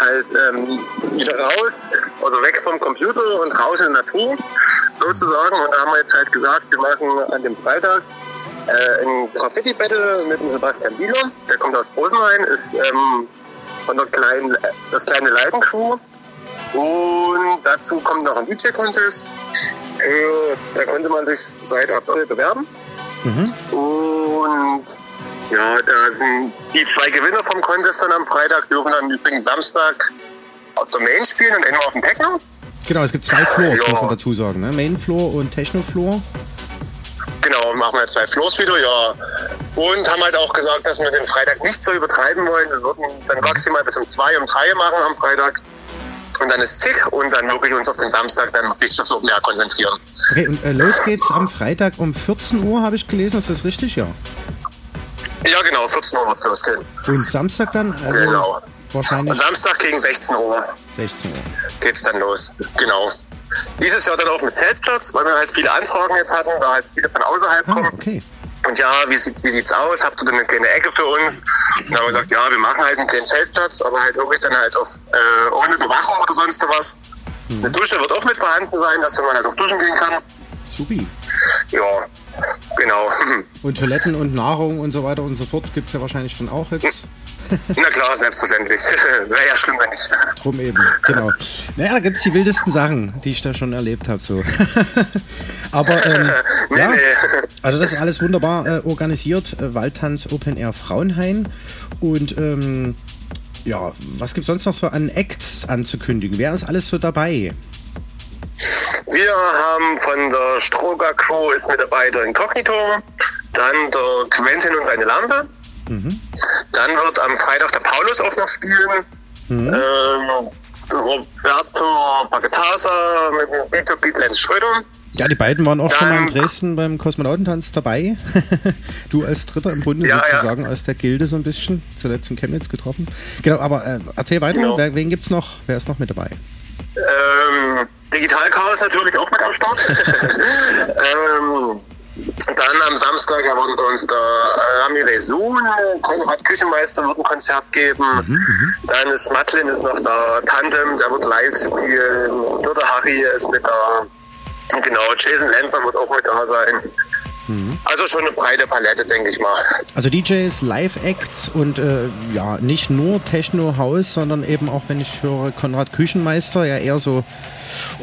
Halt ähm, wieder raus, also weg vom Computer und raus in die Natur, sozusagen. Und da haben wir jetzt halt gesagt, wir machen an dem Freitag äh, ein Graffiti-Battle mit dem Sebastian Bieler. Der kommt aus Rosenheim, ist ähm, von der kleinen, das kleine Leitencrew. Und dazu kommt noch ein DJ-Contest. Äh, da konnte man sich seit April bewerben. Mhm. Und ja, da sind die zwei Gewinner vom Contest dann am Freitag, dürfen dann übrigens Samstag auf der Main spielen und einmal auf dem Techno. Genau, es gibt zwei Floors, Ja. muss man dazu sagen. Ne? Main Floor und Techno Floor. Genau, machen wir zwei Floors wieder, ja. Und haben halt auch gesagt, dass wir den Freitag nicht so übertreiben wollen. Wir würden dann maximal bis um zwei, um drei machen am Freitag. Und dann ist zick und dann wirklich uns auf den Samstag dann wirklich aufs Open Air konzentrieren. Okay, und äh, los geht's am Freitag um 14 Uhr, habe ich gelesen. Ist das richtig? Ja. Ja, genau, 14 Uhr wird es losgehen. Und Samstag dann? Also Genau. Wahrscheinlich Und Samstag gegen 16 Uhr 16 Uhr. geht's dann los. Genau. Dieses Jahr dann auch mit Zeltplatz, weil wir halt viele Anfragen jetzt hatten, da halt viele von außerhalb kommen. Ah, okay. Und ja, wie, sieht, wie sieht's aus? Habt ihr denn eine kleine Ecke für uns? Und dann haben wir gesagt, ja, wir machen halt einen kleinen Zeltplatz, aber halt wirklich dann halt auf, äh, ohne Bewachung oder sonst was. Eine Dusche wird auch mit vorhanden sein, dass man halt auch duschen gehen kann. Supi. Ja, genau. Und Toiletten und Nahrung und so weiter und so fort gibt es ja wahrscheinlich dann auch jetzt. Na klar, selbstverständlich. Wäre ja schlimm, wenn nicht. Drum eben, genau. Naja, da gibt es die wildesten Sachen, die ich da schon erlebt habe. So. Aber ähm, Nee, ja, nee. also das ist alles wunderbar äh, organisiert. Äh, Waldtanz Open Air Frauenhain. Und ähm, ja, was gibt es sonst noch so an Acts anzukündigen? Wer ist alles so dabei? Wir haben von der Stroger Crew ist mit dabei der Inkognito, dann der Quentin und seine Lampe. Mhm. Dann wird am Freitag der Paulus auch noch spielen. Mhm. Ähm, Roberto Pagatasa mit dem Beat to Beat Lenz Schröder. Ja, die beiden waren auch schon mal in Dann- Dresden beim Kosmonautentanz dabei. du als Dritter im Bunde Ja, ja. sozusagen aus der Gilde so ein bisschen. Zuletzt in Chemnitz getroffen. Genau, aber äh, erzähl weiter. Genau. Wer, wen gibt's noch? Wer ist noch mit dabei? Ähm, Digital-Chaos natürlich auch mit am Start. ähm, dann am Samstag erwartet uns der Rami Resun, Konrad Küchenmeister wird ein Konzert geben. Dann ist Matlin ist noch da, Tandem, der wird live spielen. Dürter Harry ist mit da. Genau, Jason Lancer wird auch mit da sein. Also schon eine breite Palette, denke ich mal. Also DJs, Live-Acts und äh, ja, nicht nur Techno-House, sondern eben auch, wenn ich höre, Konrad Küchenmeister, ja eher so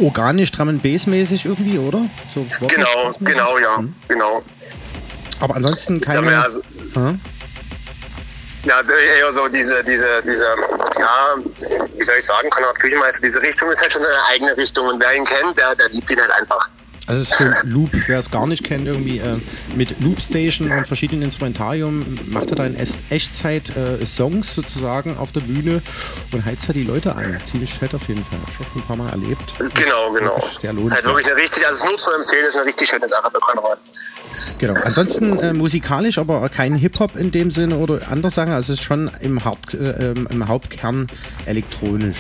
organisch, Drum and Bass mäßig irgendwie, oder? So Genau, genau, ja, genau. Aber ansonsten ja keine... mehr so- Aha. Ja, also eher so diese, diese, diese, ja, wie soll ich sagen, Konrad Küchenmeister, diese Richtung ist halt schon eine eigene Richtung und wer ihn kennt, der, der liebt ihn halt einfach. Also es ist so Loop, wer es gar nicht kennt, irgendwie äh, mit Loopstation und verschiedenen Instrumentarium macht er da in Echtzeit äh, Songs sozusagen auf der Bühne und heizt da die Leute an. Ziemlich fett auf jeden Fall. Hab ich schon ein paar Mal erlebt. Genau, genau. Sehr ist halt lohnenswert. wirklich eine richtig, also es nur zu empfehlen, ist eine richtig schöne Sache für Konrad. Genau. Ansonsten äh, musikalisch, aber kein Hip-Hop in dem Sinne oder andere Sachen. Also es ist schon im, Haupt, äh, ähm, im Hauptkern elektronisch.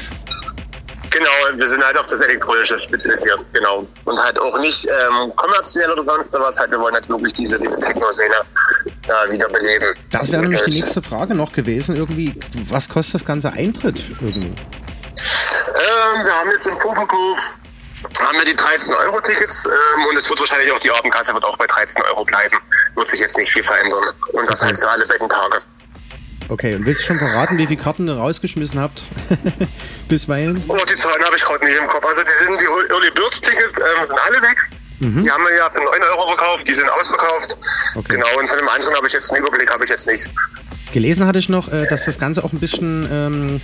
Genau, wir sind halt auf das Elektronische spezialisiert, genau. Und halt auch nicht ähm, kommerziell oder sonst was, halt wir wollen halt wirklich diese, diese Techno-Szene äh, wiederbeleben. Das wäre nämlich die Und, nächste Frage noch gewesen. Irgendwie, was kostet das ganze Eintritt irgendwie? Ähm, wir haben jetzt im Vorverkauf haben wir die 13 Euro Tickets ähm, und es wird wahrscheinlich auch die Abendkasse wird auch bei 13 Euro bleiben. Wird sich jetzt nicht viel verändern. Und das halt für alle Beckentage. Okay, und willst du schon verraten, wie viele Karten ihr rausgeschmissen habt? Bisweilen? Oh, die Zahlen habe ich gerade nicht im Kopf. Also die sind die Early Bird Tickets ähm, sind alle weg. Mhm. Die haben wir ja für 9 Euro verkauft, die sind ausverkauft. Okay. Genau, und von dem anderen habe ich jetzt einen Überblick, habe ich jetzt nicht. Gelesen hatte ich noch, äh, dass das Ganze auch ein bisschen ähm,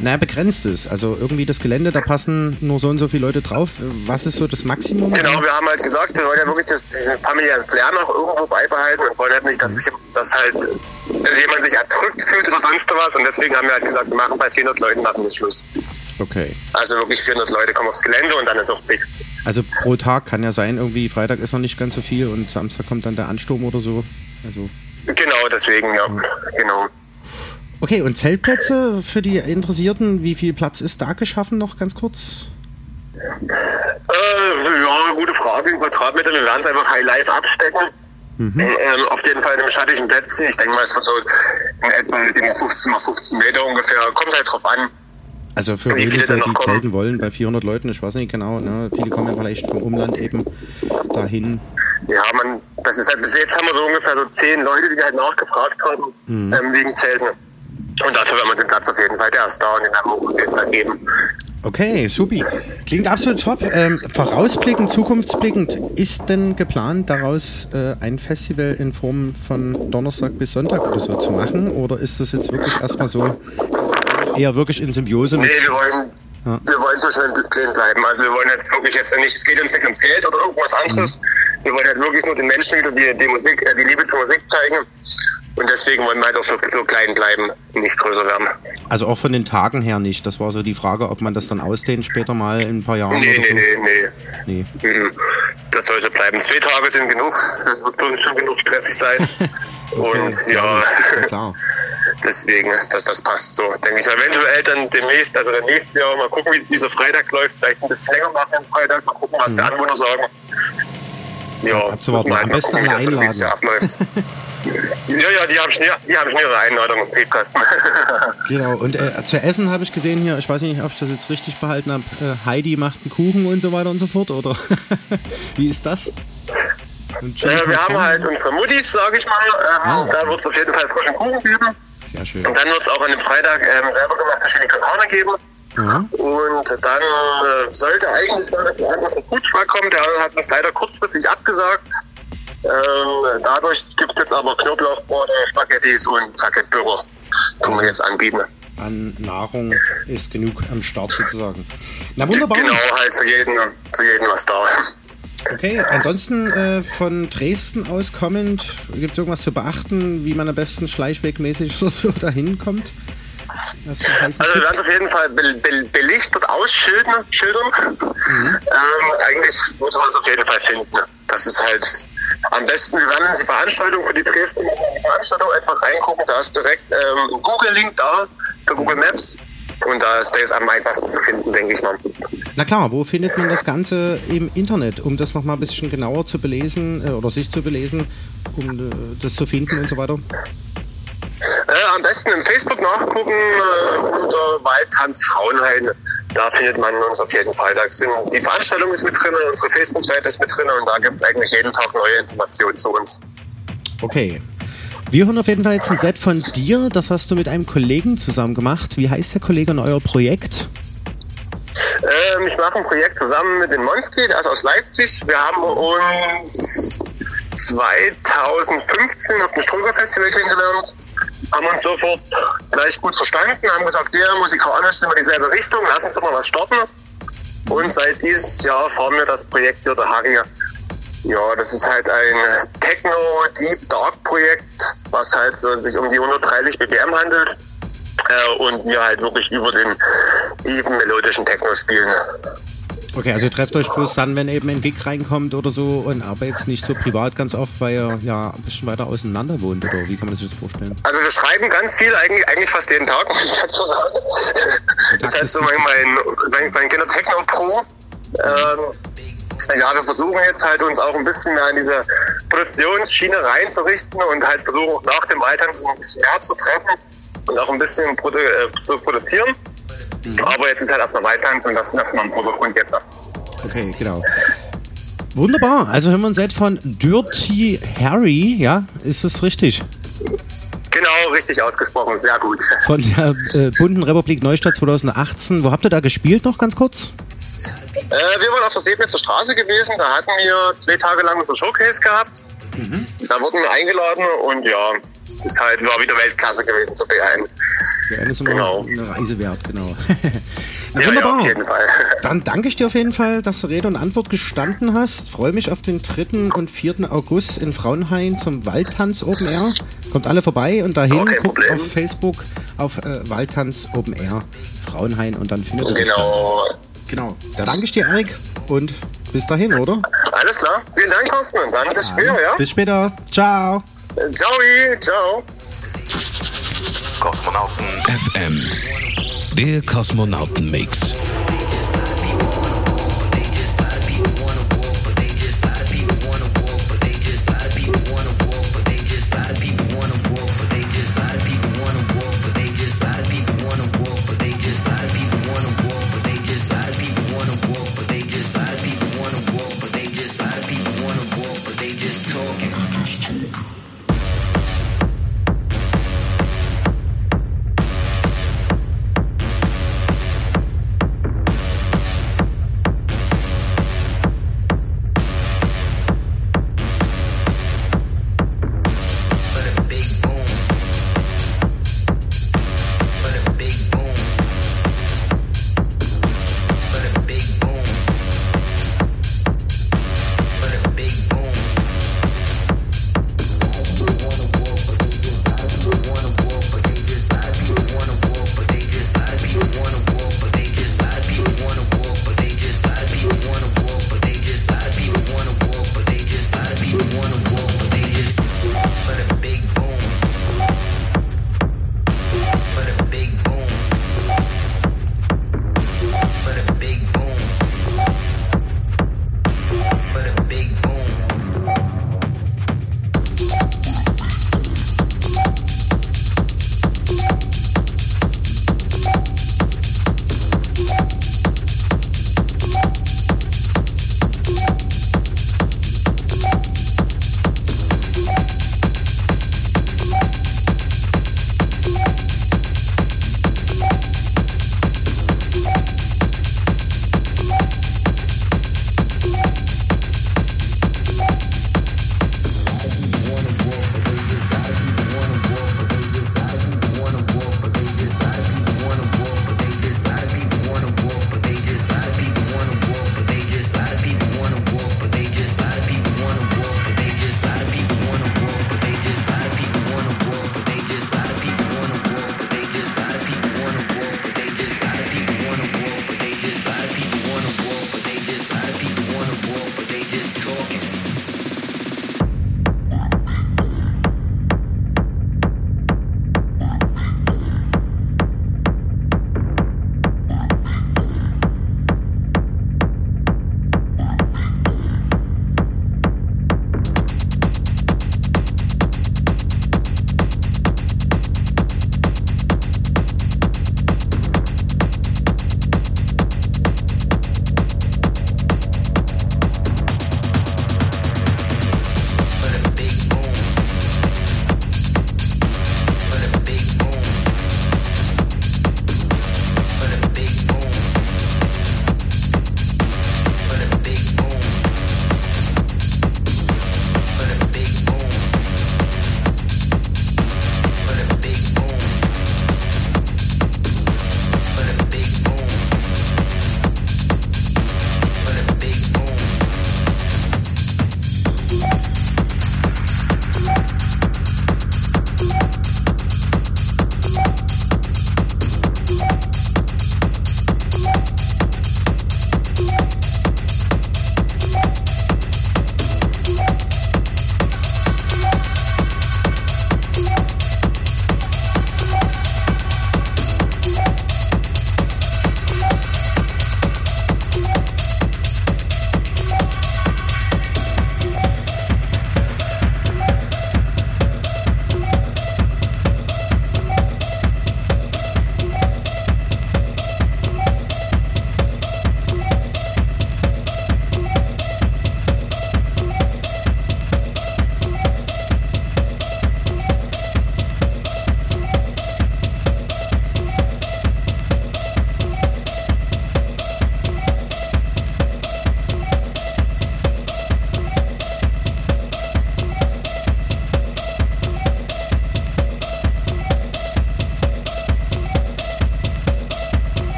naja, begrenzt ist. Also irgendwie das Gelände, da passen nur so und so viele Leute drauf. Was ist so das Maximum? Genau, wir haben halt gesagt, wir wollen ja wirklich das, diesen familiären Flair noch irgendwo beibehalten und wollen halt nicht, dass, sich, dass halt jemand sich erdrückt fühlt oder sonst was. Und deswegen haben wir halt gesagt, wir machen bei 400 Leuten machen wir Schluss. Okay. Also wirklich 400 Leute kommen aufs Gelände und dann ist auch zig. Also pro Tag kann ja sein, irgendwie Freitag ist noch nicht ganz so viel und Samstag kommt dann der Ansturm oder so. Also. Genau, deswegen, ja. Genau. Okay, und Zeltplätze für die Interessierten, wie viel Platz ist da geschaffen noch ganz kurz? Äh, ja, gute Frage. In Quadratmeter, wir werden es einfach high live abstecken. Mhm. Ähm, auf jeden Fall in einem schattigen Plätzchen. Ich denke mal, es wird so in etwa ich denke mal 15 mal 15 Meter ungefähr. Kommt halt drauf an. Also für Wie viele die kommen? zelten wollen, bei 400 Leuten, ich weiß nicht genau, ne? viele kommen ja vielleicht vom Umland eben dahin. Ja, man, das ist halt, bis jetzt haben wir so ungefähr so 10 Leute, die halt nachgefragt haben, Mhm. ähm, wegen Zelten. Und dafür werden wir den Platz auf jeden Fall, der ist da und den haben wir auf jeden Fall geben. Okay, supi. Klingt absolut top. Ähm, vorausblickend, zukunftsblickend, ist denn geplant, daraus äh, ein Festival in Form von Donnerstag bis Sonntag oder so zu machen? Oder ist das jetzt wirklich erstmal so eher wirklich in Symbiose mit... Nee, wir wollen, Ja. wir wollen so schön clean bleiben. Also wir wollen jetzt wirklich jetzt nicht, es geht uns nicht ums Geld oder irgendwas anderes. Wir wollen halt wirklich nur den Menschen wieder die, die Musik, äh, die Liebe zur Musik zeigen. Und deswegen wollen wir halt auch so, so klein bleiben, nicht größer werden. Also auch von den Tagen her nicht. Das war so die Frage, ob man das dann ausdehnt später mal in ein paar Jahren Nee, oder nee, so. nee, nee. Nee. Mhm. Das sollte bleiben. Zwei Tage sind genug. Das wird schon genug stressig sein. Und ja, klar. deswegen, dass das passt so. Denke ich eventuell dann demnächst, also dann nächstes Jahr mal gucken, wie dieser Freitag läuft. Vielleicht ein bisschen länger machen am Freitag. Mal gucken, was die Anwohner sagen. Ja, Abzuwarten. müssen wir Am mal besten gucken, das abläuft. Ja, ja, die haben schon, die haben schon ihre Einladung im Briefkasten. Genau, und äh, zu essen habe ich gesehen hier, ich weiß nicht, ob ich das jetzt richtig behalten habe, äh, Heidi macht einen Kuchen und so weiter und so fort, oder? Wie ist das? Äh, wir haben halt unsere Muttis, sage ich mal. Ähm, Ah. Da wird es auf jeden Fall frischen Kuchen geben. Sehr schön. Und dann wird es auch an dem Freitag ähm, selber gemachte Chili con Carne geben. Ja. Und dann äh, sollte eigentlich mal auf den Foodtruck kommen. Der hat uns leider kurzfristig abgesagt. Ähm, dadurch gibt es jetzt aber Knoblauchbrot, Spaghettis und Raclette-Burger. Können wir jetzt anbieten. An Nahrung ist genug am Start sozusagen. Na wunderbar. Genau, halt für jeden, für jeden was da ist. Okay, ansonsten äh, von Dresden aus kommend, gibt es irgendwas zu beachten, wie man am besten schleichwegmäßig oder so dahin kommt? Also wir werden es auf jeden Fall be be belichtet ausschildern. Schildern. Ähm, eigentlich muss man es auf jeden Fall finden. Das ist halt am besten, wir werden die Veranstaltung für die Dresden die Veranstaltung einfach reingucken. Da ist direkt ähm, ein Google-Link da für Google Maps. Und da ist der jetzt am einfachsten zu finden, denke ich mal. Na klar, wo findet man das Ganze im Internet, um das nochmal ein bisschen genauer zu belesen äh, oder sich zu belesen, um äh, das zu finden und so weiter? Äh, am besten im Facebook nachgucken äh, unter Waldtanz Frauenhain. Da findet man uns auf jeden Fall. Da sind die Veranstaltung ist mit drin, unsere Facebook-Seite ist mit drin und da gibt es eigentlich jeden Tag neue Informationen zu uns. Okay. Wir hören auf jeden Fall jetzt ein Set von dir. Das hast du mit einem Kollegen zusammen gemacht. Wie heißt der Kollege und euer Projekt? Ähm, ich mache ein Projekt zusammen mit dem Monski, der ist aus Leipzig. Wir haben uns 2015 auf dem Ströger-Festival kennengelernt, haben uns sofort gleich gut verstanden, haben gesagt, ja, musikalisch sind wir dieselbe Richtung, lass uns doch mal was starten. Und seit dieses Jahr fahren wir das Projekt wieder Harry. Ja, das ist halt ein Techno Deep Dark Projekt, was halt so sich um die 130 BPM handelt äh, und wir halt wirklich über den tiefen melodischen Techno spielen. Okay, also ihr trefft euch bloß dann, wenn eben ein Gig reinkommt oder so und arbeitet nicht so privat ganz oft, weil ihr ja ein bisschen weiter auseinander wohnt oder wie kann man sich das vorstellen? Also wir schreiben ganz viel, eigentlich, eigentlich fast jeden Tag, muss ich dazu sagen. Das ist halt so mein, mein, mein, Kinder Techno Pro. Ähm, ja, wir versuchen jetzt halt uns auch ein bisschen mehr in diese Produktionsschiene reinzurichten und halt versuchen auch nach dem Altern ein bisschen mehr zu treffen und auch ein bisschen produ äh, zu produzieren. Aber jetzt ist halt erstmal Weittanz und das ist erstmal im Vordergrund jetzt. Okay, genau. Wunderbar, also hören wir ein Set von Dirty Harry, ja, ist das richtig? Genau, richtig ausgesprochen, sehr gut. Von der äh, Bunten Republik Neustadt 2018. Wo habt ihr da gespielt noch ganz kurz? Äh, wir waren auf der Sebnitzer Straße gewesen, da hatten wir zwei Tage lang unser Showcase gehabt. Da wurden wir eingeladen und ja, ist halt, war wieder Weltklasse gewesen zu B1. Ja, das ist immer Genau. eine Reise wert, genau. Na, Ja, ja, wunderbar. auf jeden Fall. Dann danke ich dir auf jeden Fall, dass du Rede und Antwort gestanden hast. Freue mich auf den 3. und 4. August in Frauenhain zum Waldtanz Open Air. Kommt alle vorbei und dahin Okay, guckt Problem. auf Facebook auf äh, Waldtanz Open Air Frauenhain und dann findet ihr das Ganze. Genau. Genau. Da danke ich dir, Erik. Und bis dahin, oder? Alles klar. Vielen Dank. Und dann bis später, ja? Bis später. Ciao. Ciao, ciao. Kosmonauten FM. Der Kosmonautenmix.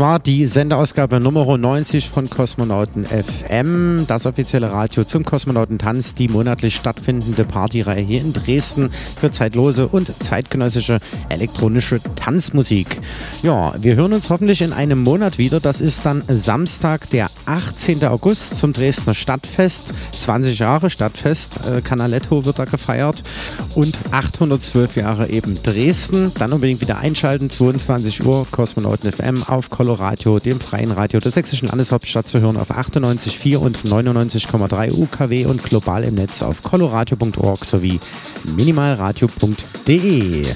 War die Sendeausgabe Nummer 90 von Kosmonauten FM, das offizielle Radio zum Kosmonautentanz, die monatlich stattfindende Partyreihe hier in Dresden für zeitlose und zeitgenössische elektronische Tanzmusik. Ja, wir hören uns hoffentlich in einem Monat wieder. Das ist dann Samstag, der 18. August zum Dresdner Stadtfest. 20 Jahre Stadtfest, äh, Canaletto wird da gefeiert und 812 Jahre eben Dresden. Dann unbedingt wieder einschalten, 22 Uhr, Kosmonauten FM auf Coloradio, dem freien Radio der sächsischen Landeshauptstadt zu hören auf 98,4 und 99,3 UKW und global im Netz auf coloradio.org sowie minimalradio.de.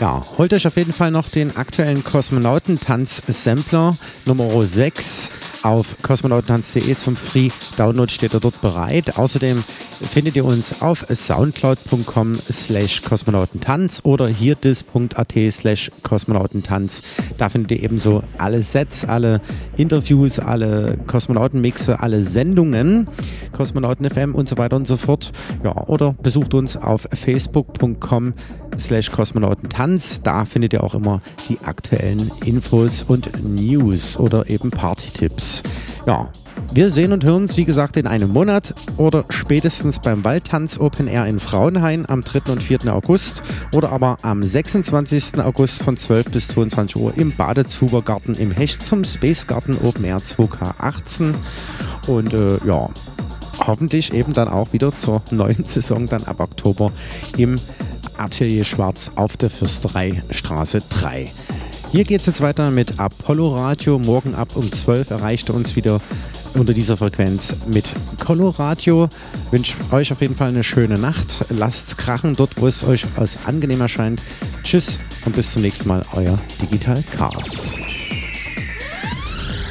Ja, holt euch auf jeden Fall noch den aktuellen Kosmonautentanz-Sampler Nummer 6 auf kosmonautentanz.de zum Free Download steht er dort bereit. Außerdem findet ihr uns auf soundcloud.com slash kosmonautentanz oder hierdis.at slash kosmonautentanz. Da findet ihr ebenso alle Sets, alle Interviews, alle Kosmonautenmixe, alle Sendungen, Kosmonauten FM und so weiter und so fort. Ja, oder besucht uns auf facebook.com slash kosmonautentanz. Da findet ihr auch immer die aktuellen Infos und News oder eben Party-Tipps. Ja, wir sehen und hören uns, wie gesagt, in einem Monat oder spätestens beim Waldtanz Open Air in Frauenhain am 3. und 4. August oder aber am 26. August von 12 bis 22 Uhr im Badezubergarten im Hecht zum Space Garden Open Air 2K18. Und äh, ja, hoffentlich eben dann auch wieder zur neuen Saison dann ab Oktober im Atelier Schwarz auf der Fürstereistraße 3. Hier geht es jetzt weiter mit Apollo Radio. Morgen ab um 12 erreicht er uns wieder unter dieser Frequenz mit Coloradio. Wünsche euch auf jeden Fall eine schöne Nacht. Lasst's krachen dort, wo es euch als angenehm erscheint. Tschüss und bis zum nächsten Mal, euer Digital Chaos.